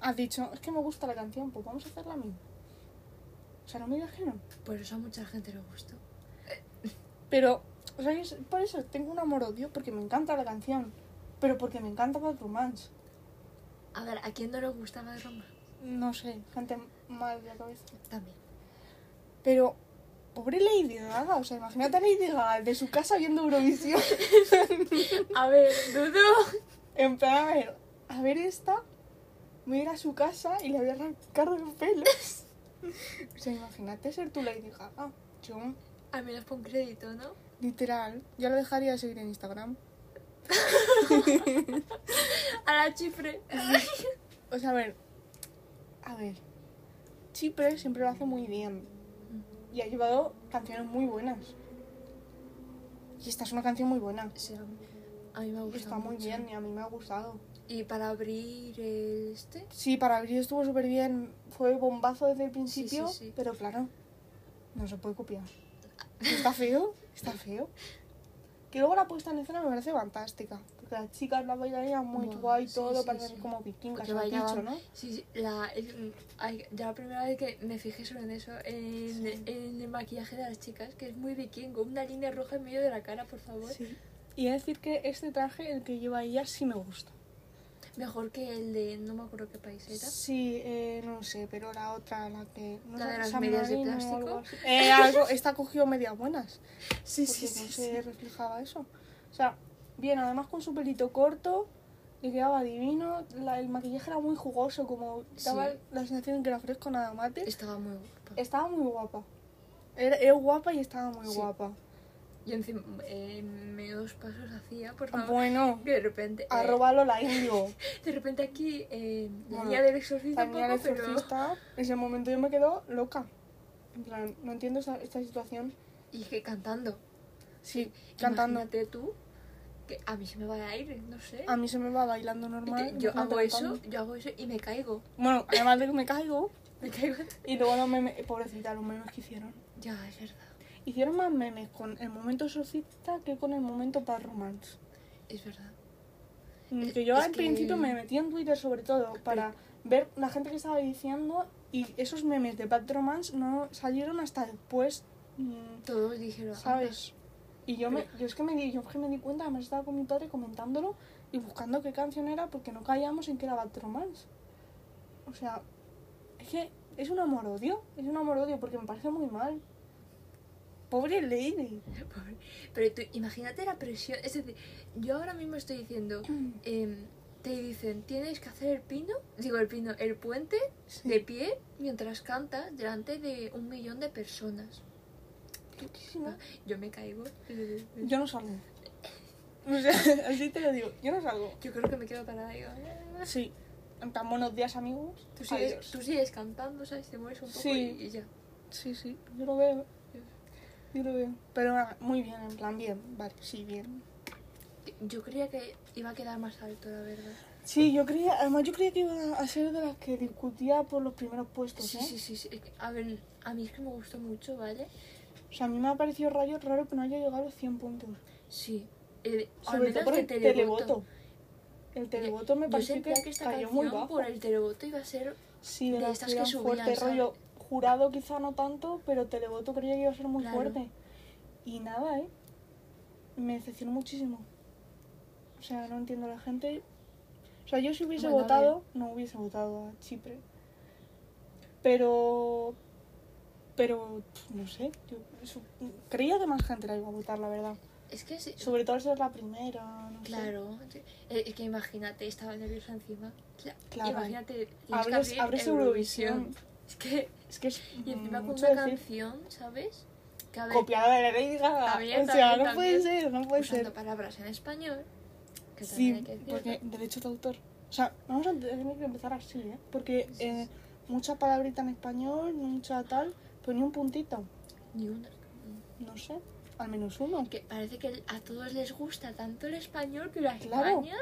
Has dicho, es que me gusta la canción, pues vamos a hacer la misma. O sea, no me digas que no. Por eso a mucha gente le gustó. Pero, o sea, es- por eso tengo un amor-odio, porque me encanta la canción. Pero porque me encanta Bad Romance. A ver, ¿a quién no le gustaba de Roma? No sé, gente mal de la cabeza. También. Pero, pobre Lady Gaga, o sea, imagínate a Lady Gaga de su casa viendo Eurovisión. A ver, Dudu. En plan, a ver, a ver esta, voy a ir a su casa y le voy a arrancar los pelos. o sea, imagínate ser tú Lady Gaga. Yo, Al menos pon crédito, ¿no? literal, ya lo dejaría de seguir en Instagram. A la chifre. O sea, a ver, a ver, Chipre siempre lo hace muy bien. Y ha llevado canciones muy buenas. Y esta es una canción muy buena. Sí, a mí, a mí me gusta Está muy mucho. bien y a mí me ha gustado. Y para abrir este, Sí, para abrir estuvo súper bien. Fue bombazo desde el principio, sí, sí. pero claro, no se puede copiar. Está feo, está feo. Que luego la puesta en escena me parece fantástica. Porque las chicas la bailarían muy guay todo, parecen como vikingas, dicho, ¿no? Sí, sí, la, el- ya la primera vez que me fijé solo en eso, en, en el maquillaje de las chicas, que es muy vikingo, una línea roja en medio de la cara, por favor. Sí. Y de decir que este traje, el que lleva ella, sí me gusta. Mejor que el de. No me acuerdo qué país era. Sí, eh, no sé, pero la otra, la que... No ¿La de las medias de plástico? Eh, algo, esta cogió medias buenas. Sí, porque no se reflejaba eso. O sea, bien, además con su pelito corto, le quedaba divino. La- el maquillaje era muy jugoso, como daba Sí. la sensación de que era fresco nada mate. Estaba muy guapa. Estaba muy guapa. Era, era guapa y estaba muy Sí. guapa. Y encima, eh, menos pasos hacía, por favor. Bueno, Que de repente. eh, arroba Lola Indio. de repente aquí, eh, la niña del exorcista, La niña del pero. ese momento yo me quedo loca. En plan, no entiendo esa- esta situación. Y que cantando. Sí, cantando. Imagínate tú, que a mí se me va el aire, no sé. A mí se me va bailando Y normal. yo hago eso, yo hago eso y me caigo. Bueno, además de que me caigo. Me caigo. Y luego los memes, pobrecita, los memes que hicieron. Ya, es verdad. Hicieron más memes con el momento exorcista que con el momento Bad Romance. Es verdad. Mm, Es- Que yo al que- principio me metí en Twitter sobre todo para ver la gente que estaba diciendo y esos memes de Bad Romance no salieron hasta después, mm, Todos dijeron. ¿sabes? Y yo, me, yo es que me di, yo es que me di cuenta, además estaba con mi padre comentándolo y buscando qué canción era porque no caíamos en que era Bad Romance. O sea, es que es un amor-odio, es un amor-odio porque me parece muy mal. Pobre Lady. Pobre. Pero tú, imagínate la presión. Es decir, yo ahora mismo estoy diciendo. em, te dicen, tienes que hacer el pino, digo el pino, el puente de pie mientras cantas delante de un millón de personas. Loquísima. Yo me caigo. Yo no salgo. O sea, así te lo digo, yo no salgo. Yo creo que me quedo parada. Digo, "Ah". Sí. Plan, buenos días, amigos. tú, sigues, tú sigues cantando, ¿sabes? Te mueves un poco Sí. y, y ya. Sí, sí, yo lo veo. Yo lo veo. Pero nada, muy bien, en plan, bien. Vale, sí, bien. Yo creía que iba a quedar más alto, la verdad. Sí, yo creía, además yo creía que iba a ser de las que discutía por los primeros puestos, Sí, ¿eh? sí, sí, sí. A ver, a mí es que me gustó mucho, ¿vale? O sea, a mí me ha parecido rayo raro que no haya llegado a los 100 puntos. Sí. El, al Sobre todo por el televoto. El Yo- televoto me Yo pareció sentía que, que esta cayó muy bajo. por el televoto iba a ser Sí, de, de las estas que subían, fuertes, ¿sabes? rollo jurado quizá no tanto, pero televoto creía que iba a ser muy Claro. fuerte. Y nada, ¿eh? Me decepcionó muchísimo. O sea, no entiendo la gente. O sea, yo si hubiese Bueno, a votado, no hubiese votado a Chipre. Pero... Pero, no sé. Yo creía que más gente la iba a votar, la verdad. Es que sí, Sobre todo ser la primera, no sé. claro. Eh, Es que imagínate, estaba nerviosa encima. Cla- Claro. Imagínate, Abres, abres Eurovisión. Es que, Es que es y encima con una decir. canción, ¿sabes? Que ver, Copiada de Lady Gaga. También, o sea, no puede ser, no puede usando ser. palabras en español. Que Sí, hay que decirlo. porque derecho de autor. O sea, vamos a tener que empezar así, ¿eh? Porque eh, mucha palabrita en español, mucha tal, pero ni un puntito. Ni una. No sé, al menos uno. Que parece que a todos les gusta tanto el español que la Claro. España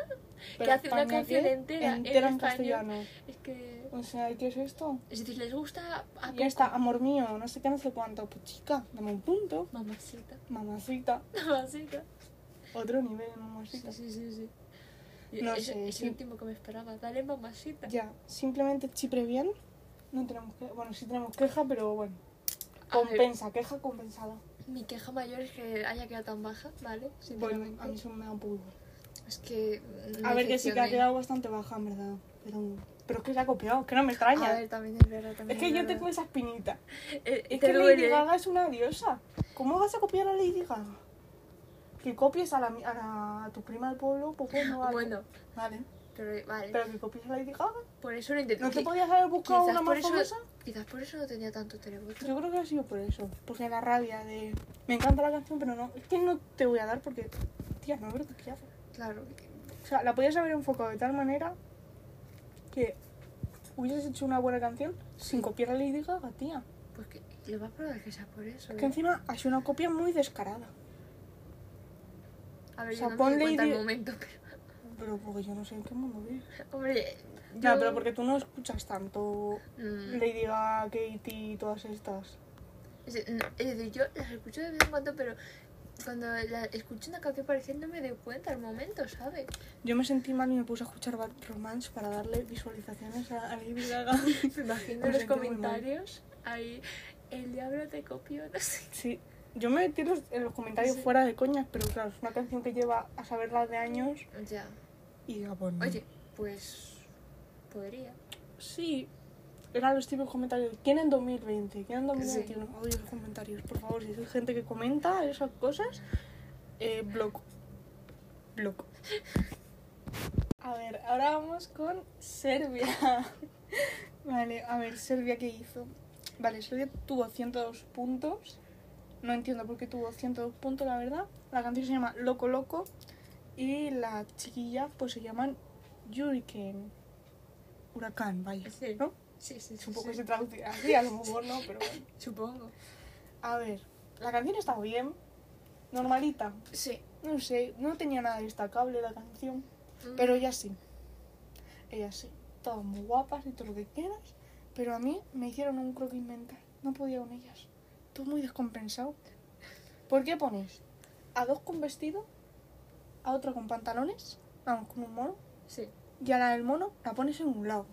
Pero hace una España, canción ¿qué? entera en entera en, español. castellano. es que. O sea, ¿qué es esto? Es decir, les gusta a Ya está, amor mío, no sé qué, no sé cuánto. Pues chica, dame un punto. Mamacita. Mamacita. Mamacita. Otro nivel, Sí, mamacita. sí, sí, sí. No es, sé, es sí. el último que me esperaba. Dale mamacita. Ya, simplemente Chipre bien. No tenemos que... Bueno, sí tenemos queja, pero bueno. Compensa, queja compensada. mi queja mayor es que haya quedado tan baja, ¿vale? Bueno, a mí eso me da un poco. Es que. A ver, que sí que ha quedado bastante baja, en verdad. Pero, pero es que se ha copiado, que no me extraña. A ver, también es verdad. También es que yo verdad. tengo esa espinita. Eh, Es que duele. Lady Gaga es una diosa. ¿Cómo vas a copiar a Lady Gaga? Que copies a, la, a, la- a tu prima del pueblo, pues bueno, vale. Bueno, Vale. pero vale. Pero que copies a Lady Gaga. por eso lo intenté. ¿No te podías haber buscado una más eso- famosa? Quizás por eso no tenía tanto televoto. Yo creo que ha sido por eso. Porque la rabia de... Me encanta la canción, pero no... Es que no te voy a dar porque... Tía, no haber copiado. Claro. O sea, la podías haber enfocado de tal manera que hubieses hecho una buena canción sin copiar a Lady Gaga, tía. Pues que lo va a probar que sea por eso. Que ¿eh? encima ha sido una copia muy descarada. A ver, o sea, yo no me di cuenta Lady- momento, pero... Pero porque yo no sé en qué mundo vives. Hombre, yo... Ya, pero porque tú no escuchas tanto Mm, Lady Gaga, Katie y todas estas. es, no, es decir, yo las escucho de vez en cuando, pero cuando la escucho una canción parecida no me doy cuenta al momento, ¿sabes? Yo me sentí mal y me puse a escuchar Bad Romance para darle visualizaciones a, a Lady Gaga. Me imagino Me en los comentarios ahí, el diablo te copió, no sé. Sí, yo me metí en los, en los comentarios Sí. fuera de coñas, pero claro, es una canción que lleva a saberla de años Ya. y pues no. Oye, Pues. Podría. Sí. Eran los típicos comentarios. ¿Quién en 2020? ¿Quién en 2021? Odio los comentarios, por favor. Si es gente que comenta esas cosas, eh, bloco. Bloco. A ver, ahora vamos con Serbia. vale, a ver, Serbia, ¿qué hizo? Vale, Serbia tuvo 102 puntos. No entiendo por qué tuvo 102 puntos, la verdad. La canción se llama Loco Loco. Y la chiquilla, pues se llaman Hurricane. Huracán, vaya. Sí. ¿No? Sí, sí, sí. Supongo sí. que se traduce así, a lo mejor no, pero bueno. Supongo. A ver, la canción está bien. Normalita. Sí. No sé, no tenía nada destacable la canción. Mm. Pero ellas sí. Ellas sí. Todas muy guapas y todo lo que quieras. Pero a mí me hicieron un croquis mental. No podía con ellas. Todo muy descompensado. ¿Por qué pones a dos con vestido, a otra con pantalones, vamos, con un mono, Sí. y a la del mono la pones en un lado?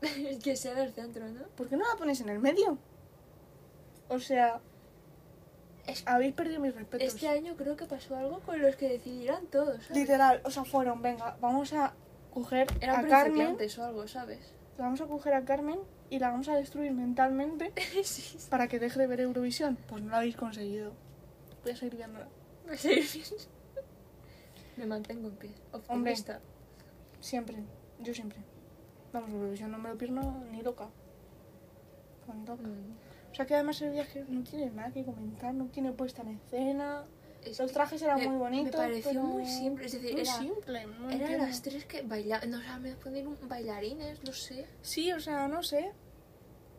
que sea del centro, ¿no? ¿Por qué no la pones en el medio? O sea, Es- habéis perdido mis respetos. Este año creo que pasó algo con los que decidirán todos, ¿sabes? Literal, o sea, fueron, venga, vamos a coger Eran a Carmen, o algo, ¿sabes? vamos a coger a Carmen y la vamos a destruir mentalmente sí. para que deje de ver Eurovisión. Pues no lo habéis conseguido. Voy a seguir viéndola. Va a ser bien. Me mantengo en pie. Optimista. Siempre, yo siempre. Vamos, Eurovisión no me lo pierdo ni loca. Loca. Mm. O sea que además el viaje no tiene nada que comentar, no tiene puesta en escena. Es Los trajes eran me- muy bonitos. Me pareció pero muy simple. Es decir, muy era, simple. No eran entiendo. las tres que bailaban. No, o sea, me poner un bailarines, no sé. Sí, o sea, no sé.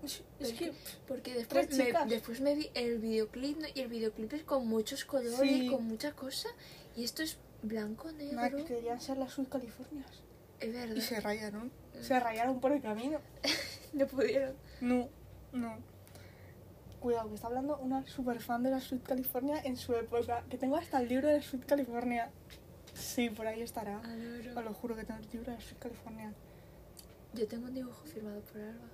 Es, que Porque después me, después me vi el videoclip ¿no? y el videoclip es con muchos colores, Sí. con muchas cosas. Y esto es blanco, negro. que querían ser las Californias. Es verdad. Y se rayaron. Se rayaron por el camino. No pudieron. No, no. Cuidado, que está hablando una super fan de la Sud California en su época. Que tengo hasta el libro de la Sud California. Sí, por ahí estará. Adoro. Os lo juro que tengo el libro de la Sud California. Yo tengo un dibujo firmado por Alba.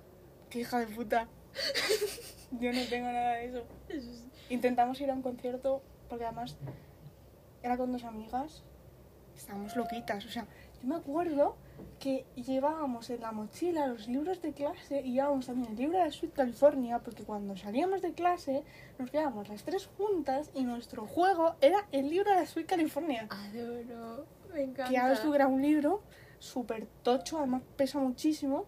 Qué hija de puta. Yo no tengo nada de eso. Intentamos ir a un concierto porque además era con dos amigas. Estábamos loquitas. O sea, yo me acuerdo que llevábamos en la mochila los libros de clase y llevábamos también el libro de la Sweet California porque cuando salíamos de clase nos quedábamos las tres juntas y nuestro juego era el libro de la Sweet California. Adoro. Me encanta. Que que era un libro súper tocho, además pesa muchísimo,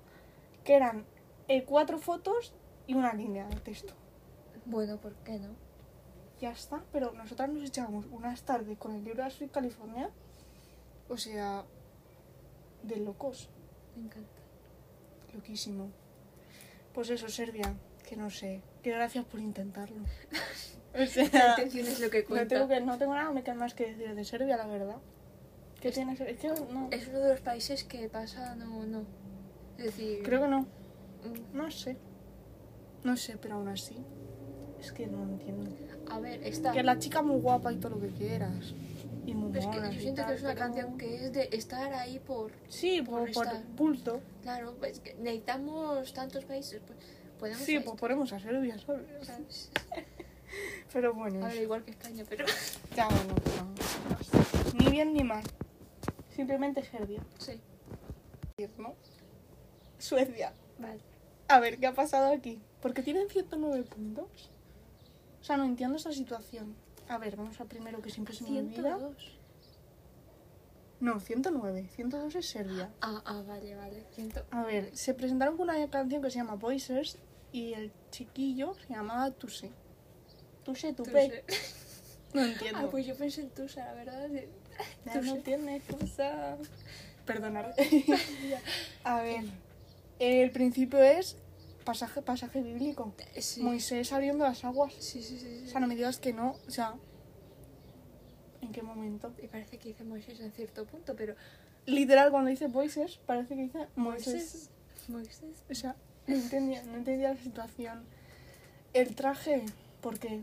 que eran eh, cuatro fotos y una línea de texto. Bueno, ¿por qué no? Ya está, pero nosotras nos echábamos unas tardes con el libro de la Sweet California, o sea, de locos, Me encanta. loquísimo. Pues eso, Serbia, que no sé, que gracias por intentarlo. o La sea, intención es lo que no tengo, que, no tengo nada más que decir de Serbia, la verdad. ¿Qué tienes? Es que no, Es uno de los países que pasa, no, no. Es decir, creo que no. mm, No sé. No sé, pero aún así. Es que no entiendo. a ver, está. Que la chica muy guapa y todo lo que quieras. Y es que yo siento que es una pero- canción que es de estar ahí por. Sí, por por, por. Claro, pues que necesitamos tantos países, pues podemos. Sí, pues esto, ponemos a Serbia, ¿sabes? ¿sabes? Pero bueno, A ver, igual que España, pero. ya bueno, no. Ni bien ni mal. Simplemente Serbia. Sí, ¿no? Suecia. vale. A ver, ¿qué ha pasado aquí? Porque tienen 109 puntos. O sea, no entiendo esta situación. A ver, vamos a primero que siempre se me olvida. 102. No, 109. 102 es Serbia. Ah, ah, vale, vale. A ver, se presentaron con una canción que se llama Voices y el chiquillo se llamaba Tuse. Tuse, Tupe. No entiendo. Ah, pues yo pensé en Tusa, la verdad. Ya no tiene cosa. Perdonad. a ver, el principio es pasaje, pasaje bíblico. Eh, Sí. Moisés saliendo de las aguas. Sí, sí, sí. O sí. sea, no me digas que no. O sea, ¿en qué momento? Me parece que dice Moisés en cierto punto, pero. Literal, cuando dice Voices, parece que dice Moisés. Moisés. Moisés. O sea, no entendía, no entendía la situación. El traje, ¿por qué?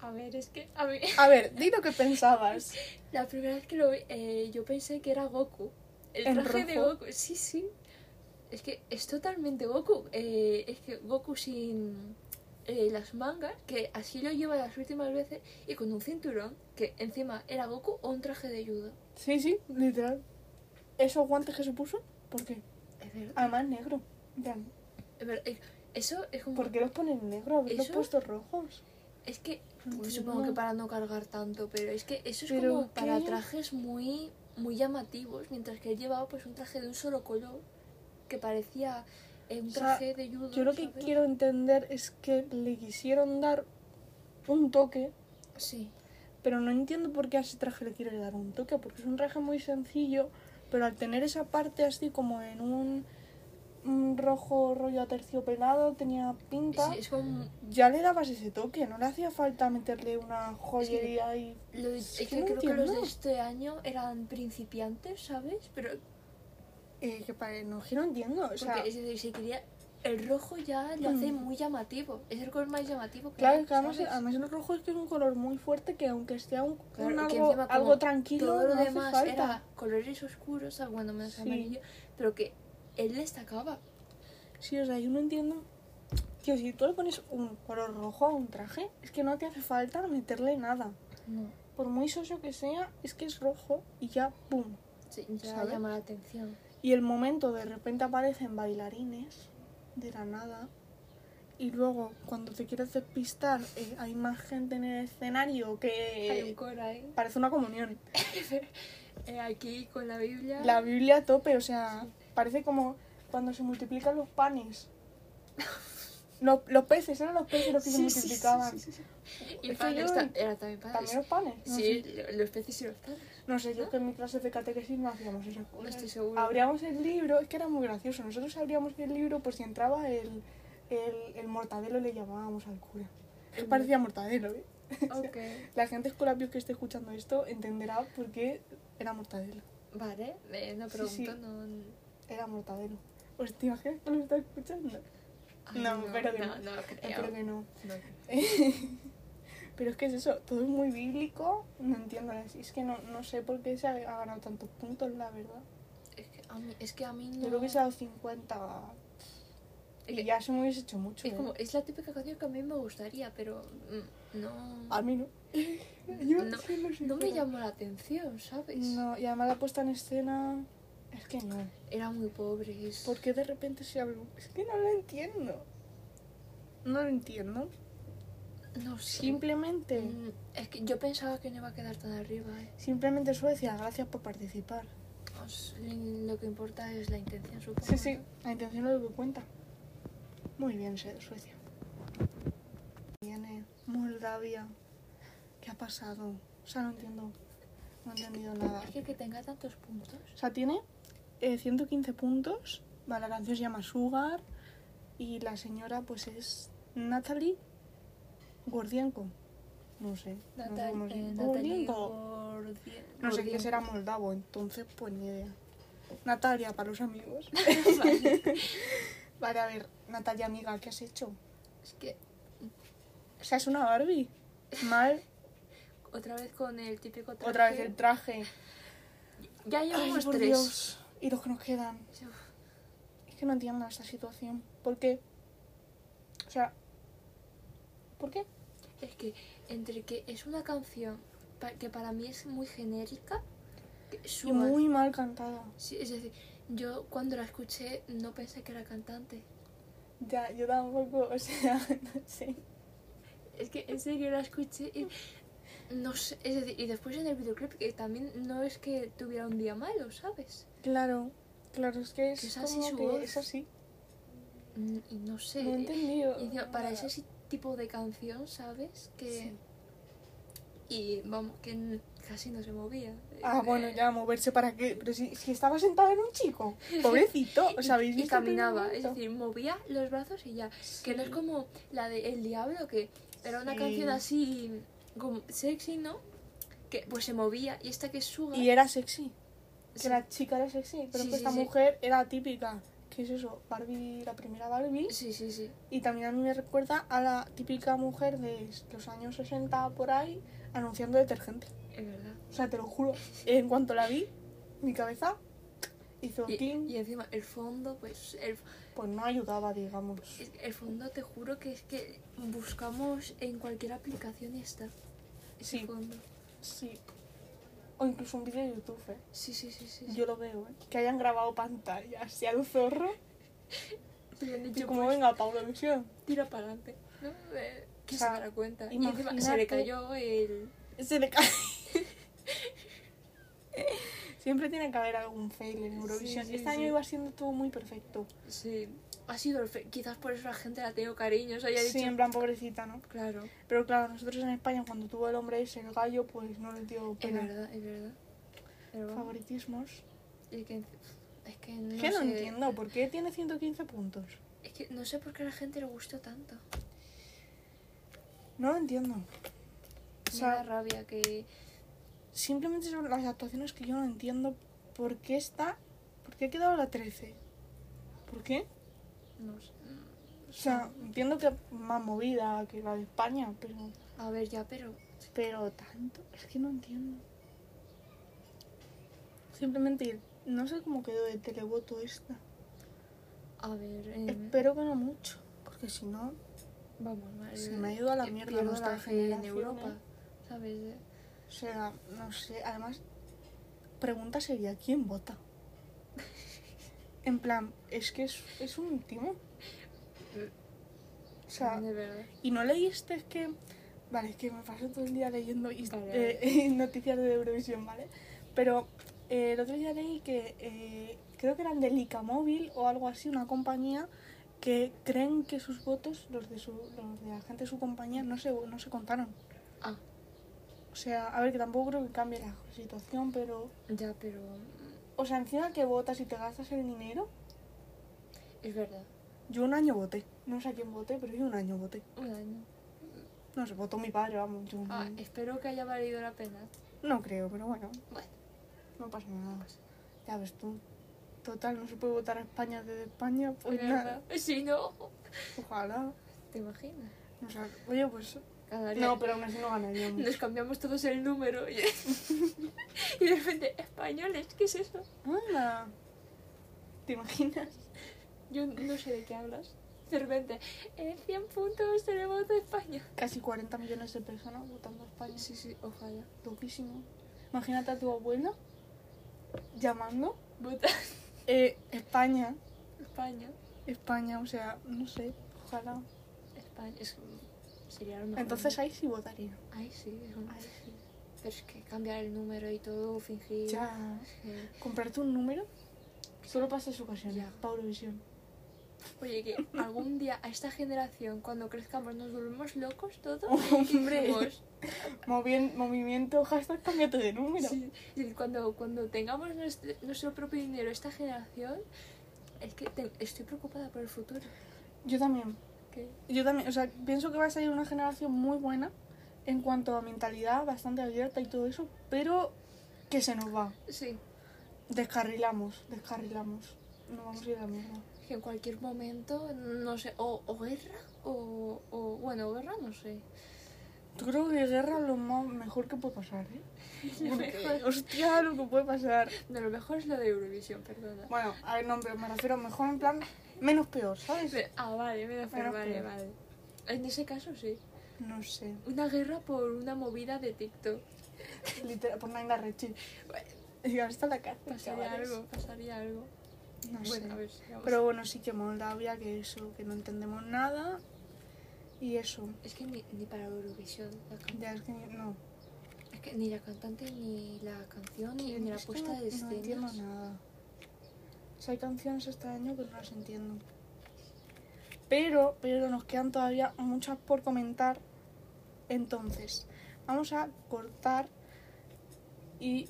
A ver, es que. A mí. A ver, di lo que pensabas. La primera vez que lo vi, eh, yo pensé que era Goku. El ¿En traje de? Goku. Sí, sí. Es que es totalmente Goku. Eh, es que Goku sin eh, las mangas, que así lo lleva las últimas veces, y con un cinturón, que encima era Goku o un traje de judo. Sí, sí, literal. esos guantes que se puso, ¿por qué? Es verdad. Además negro. En plan, Es verdad, Eso es como. ¿Por qué los ponen negro? Haberlos puesto rojos. Es que. Pues supongo que para no cargar tanto, pero es que eso es ¿Pero como para trajes muy, muy llamativos. Mientras que él llevaba pues un traje de un solo color que parecía un O sea, traje de judo. Yo lo que quiero entender es que le quisieron dar un toque, Sí. pero no entiendo por qué a ese traje le quiere dar un toque, porque es un traje muy sencillo, pero al tener esa parte así como en un, un rojo rollo aterciopelado, tenía pinta, Sí, es como. ya le dabas ese toque, no le hacía falta meterle una joyería y... lo- Es que no creo que los de entiendo. este año eran principiantes, ¿sabes? Pero. Eh, que para, que no entiendo, o sea... Porque es decir, si quería. El rojo ya lo hace Mm. muy llamativo. Es el color más llamativo que Claro, hay, que además, además el rojo es que es un color muy fuerte que aunque esté un, Claro, un algo, encima algo tranquilo, Todo lo no hace demás falta. era colores oscuros, bueno, menos Sí. amarillo, pero que él destacaba. Sí, o sea, yo no entiendo. Tío, si tú le pones un color rojo a un traje, es que no te hace falta meterle nada. No, Por muy soso que sea, es que es rojo y ya, ¡pum! sí, ya ¿Sabes? llama la atención. Y el momento de repente aparecen bailarines de la nada. Y luego, cuando te quieres despistar, eh, hay más gente en el escenario Hay un que coro ahí. parece una comunión. Eh, aquí con la Biblia. La Biblia a tope, o sea, parece como cuando se multiplican los panes. Los, los peces, eran los peces los que se Sí, multiplicaban. sí, sí, sí. Y que yo- era también pan. También los panes. Sí, los peces y los panes. No sé, yo que en mi clase de catequesis no hacíamos esas cosas. estoy segura. Abríamos el libro, es que era muy gracioso. Nosotros abríamos el libro por si entraba el, el, el mortadelo, le llamábamos al cura. Es que parecía mortadelo, ¿eh? Ok. La gente escolapios que esté escuchando esto entenderá por qué era mortadelo. Vale, eh, no pregunto, sí. no. Era mortadelo. Pues te imaginas que lo está escuchando. Ay, No, que no. no. No, creo. Espero que no. No. Pero es que es eso, todo es muy bíblico. No entiendo. Es que no, no sé por qué se ha, ha ganado tantos puntos, la verdad. Es que a mí, es que a mí no. Yo creo que se ha dado 50. Es Y ya se me hubiese hecho mucho. Es ¿eh? como, es la típica canción que a mí me gustaría, pero mm, no, A mí no. Yo No, siendo no me sincera. llamó la atención, ¿sabes? No, y además la puesta en escena. Es que no. Era muy pobre. Es... ¿Por qué de repente se abre? Es que no lo entiendo. No lo entiendo. No sé. Simplemente. Mm, Es que yo pensaba que no iba a quedar tan arriba, ¿eh? Simplemente Suecia, gracias por participar. Os- lo que importa es la intención, supongo. Sí, sí, la intención es lo que cuenta. Muy bien, Su- Suecia. Viene Moldavia. ¿Qué ha pasado? O sea, no entiendo. No he entendido nada. Es que que tenga tantos puntos. O sea, tiene eh, 115 puntos. Vale, la canción se llama Sugar. Y la señora, pues es Natalie Gordienko. No sé. no sé Natal, eh, Gordienko. Gordien- No sé qué Gordienko. será moldavo, entonces pues ni idea. Natalia, para los amigos. Vale. Vale, a ver, Natalia, amiga, ¿qué has hecho? Es que O sea, es una Barbie. Mal, otra vez con el típico traje. otra vez el traje. Ya Ay, llevamos por tres. Dios. Y los que nos quedan. Uf, Es que no entiendo esta situación. ¿Por qué? O sea, ¿por qué? Es que entre que es una canción que para mí es muy genérica, Y muy mal cantada. Sí, es decir, yo cuando la escuché no pensé que era cantante. Ya, yo tampoco, o sea, no sé. Es que en serio la escuché y no sé, es decir, y después en el videoclip que también no es que tuviera un día malo, ¿sabes? Claro, claro, es que es, Que es así como su que voz. es así. Mm, Y no sé. No he entendido. y encima, para ese si- tipo de canción, ¿sabes? Que Sí. y vamos, que casi no se movía. Ah, Eh, bueno, ya, moverse para qué. Pero si, si estaba sentado en un chico. Pobrecito, ¿os habéis y visto? primer caminaba, es decir, movía los brazos y ya. Que no es como la de El Diablo, que era una Sí. canción así como sexy, ¿no? Que pues se movía y esta que es Sugar. Y era sexy. Que la chica era sexy. Pero que esta mujer era típica. ¿Qué es eso? Barbie, la primera Barbie. Sí, sí, sí. Y también a mí me recuerda a la típica mujer de los años 60 por ahí anunciando detergente. Es verdad. O sea, te lo juro. En cuanto la vi, mi cabeza hizo Y, clean. y encima el fondo, pues el, Pues no ayudaba, digamos. el fondo te juro que es que buscamos en cualquier aplicación y está. Ese Sí. fondo. Sí. O incluso un vídeo de YouTube, ¿eh? Sí, sí, sí, sí. Yo lo veo, ¿eh? Que hayan grabado pantalla así al zorro. Y como pues, venga, Paula Visión. tira para adelante. ¿no? Eh, que O sea, se dará cuenta. Y encima se le cayó el... Se le cae. Siempre tiene que haber algún fail en Eurovisión. Sí, sí, este año iba siendo todo muy perfecto. Sí. Ha sido el fe- Quizás por eso la gente la ha tenido cariño. O sea, ya Sí, dicho... en plan pobrecita, ¿no? Claro. Pero claro, nosotros en España, cuando tuvo el hombre ese, el gallo, pues no le dio Es pena. verdad, es verdad. Pero vamos, Favoritismos. es que... Es que no, Es que no sé- entiendo, ¿por qué tiene 115 puntos? Es que no sé por qué a la gente le gustó tanto. No lo entiendo. O Me da sea, rabia que... simplemente son las actuaciones que yo no entiendo por qué está. ¿Por qué ha quedado la 13? ¿Por qué? No sé. O sea, entiendo que más movida que la de España, pero. A ver, ya, pero... Pero tanto, es que no entiendo. Simplemente no sé cómo quedó de televoto esta. A ver... em, Espero que no mucho, porque si no, Vamos, madre, Se me ha ido a la eh, mierda nuestra la en Europa, ¿eh? ¿sabes? Eh, o sea, no sé. Además, pregunta sería: ¿quién vota? En plan, es que es, es un timo. O sea, de verdad. ¿y no leíste que.? Vale, es que me paso todo el día leyendo eh, noticias de Eurovisión, ¿vale? Pero eh, el otro día leí que eh, creo que eran de Lica Móvil o algo así, una compañía que creen que sus votos, los de, su, los de la gente de su compañía, no se, no se contaron. Ah, O sea, a ver, que tampoco creo que cambie la situación, pero... ya, pero... O sea, encima que votas y te gastas el dinero, Es verdad. yo un año voté. No sé a quién voté, pero yo un año voté. Un año. No sé, votó mi padre, vamos. Yo Ah, espero que haya valido la pena. no creo, pero bueno, Bueno, no pasa nada. Ya ves tú. Total, no se puede votar a España desde España, pues es nada. Si no, Ojalá. ¿te imaginas? O sea, oye, pues... No, pero aún así no ganaríamos. Nos cambiamos todos el número y, y de repente, españoles, ¿qué es eso? Anda. ¿Te imaginas? Yo no sé de qué hablas. De repente, eh, 100 puntos televoto a España. Casi 40 millones de personas votando a España. Sí, sí, ojalá. Loquísimo. Imagínate a tu abuela llamando. Vota Eh, España. España. España, o sea, no sé. Ojalá. España. Es, sería lo mejor. Entonces ahí sí votaría. Ahí sí, es un- Ahí sí. Pero es que cambiar el número y todo, fingir. Ya. Comprarte un número solo para estas ocasiones. Ya. Para Eurovisión. Oye, que algún día a esta generación, cuando crezcamos, nos volvemos locos todos. Hombre. Movien- movimiento, hashtag, cámbiate de número. sí, sí, cuando, cuando tengamos nuestro, nuestro propio dinero, esta generación, es que te- estoy preocupada por el futuro. Yo también. Que, Yo también, o sea, pienso que va a salir una generación muy buena en cuanto a mentalidad, bastante abierta y todo eso, pero que se nos va. sí, Descarrilamos, descarrilamos. Nos vamos a ir a la mierda. que en cualquier momento, no sé, o, o guerra, o, o. Bueno, guerra, no sé. Yo creo que guerra es lo más mejor que puede pasar, ¿eh? Lo mejor. hostia, lo que puede pasar. No, lo mejor es lo de Eurovisión, perdona. Bueno, a ver, no, pero me refiero mejor en plan menos peor, ¿sabes? Pero- ah, vale, me da fe, Menos vale, peor. vale. En ese caso, sí. No sé. Una guerra por una movida de TikTok. Literal, por Naina Rechi. Y ahora está la cárcel, pasaría chavales. algo, pasaría algo. No bueno, sé. a ver. Pero bueno, sí que Moldavia, que eso, que no entendemos nada. Y eso. Es que ni, ni para Eurovisión, Ya es que no. es que ni la cantante, ni la canción, ni, ni la puesta de No entiendo escenas. nada. O sea, hay canciones este año que no las entiendo. Pero, pero nos quedan todavía muchas por comentar. Entonces, vamos a cortar y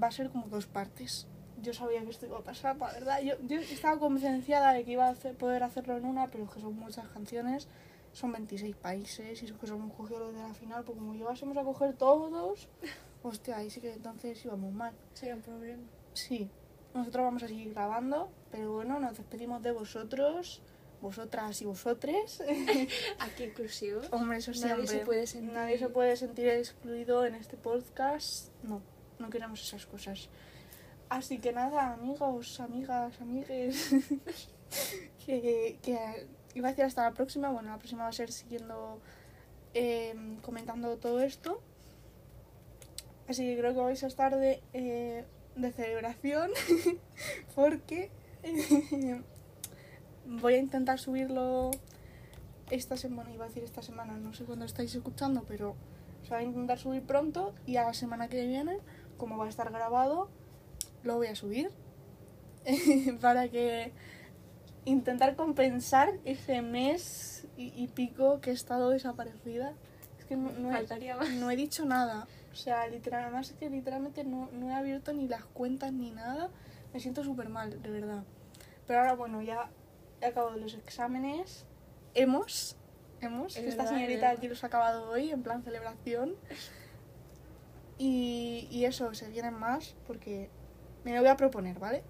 va a ser como dos partes. Yo sabía que esto iba a pasar, la verdad. Yo, yo estaba convencida de que iba a hacer- poder hacerlo en una, pero es que son muchas canciones. Son 26 países y es que somos cogido los de la final, pues como llevásemos a coger todos, hostia, ahí sí que entonces íbamos mal. Sería un problema. Sí, nosotros vamos a seguir grabando, pero bueno, nos despedimos de vosotros, vosotras y vosotres. Aquí inclusivo. Hombre, eso Nadie siempre. se puede sentir- Nadie se puede sentir excluido en este podcast. No, no queremos esas cosas. Así que nada, amigos, amigas, amigues, que, que iba a decir hasta la próxima. Bueno, la próxima va a ser siguiendo eh, comentando todo esto. Así que creo que vais a estar de, eh, de celebración porque eh, voy a intentar subirlo esta semana, iba a decir esta semana, no sé cuándo estáis escuchando, pero se va a intentar subir pronto y a la semana que viene, como va a estar grabado, lo voy a subir para que intentar compensar ese mes y, y pico que he estado desaparecida. Es que no, he, no he dicho nada. O sea, literal, además es que literalmente no, no he abierto ni las cuentas ni nada. Me siento súper mal, de verdad. Pero ahora, bueno, ya he acabado los exámenes. Hemos, hemos. Es Esta verdad, señorita es verdad. aquí los ha acabado hoy, en plan celebración. Y, y eso, se vienen más porque me lo voy a proponer, ¿vale?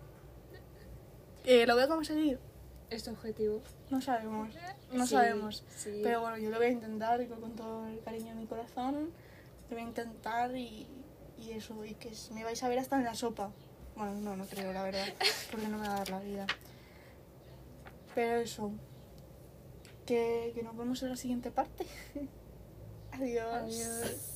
Eh, ¿Lo voy a conseguir? Este objetivo. No sabemos. No Sí, sabemos. sí. Pero bueno, yo lo voy a intentar con todo el cariño de mi corazón. Lo voy a intentar y, y eso, y que me vais a ver hasta en la sopa. Bueno, no, no creo, la verdad, porque no me va a dar la vida. Pero eso, que, que nos vemos en la siguiente parte. Adiós. Adiós.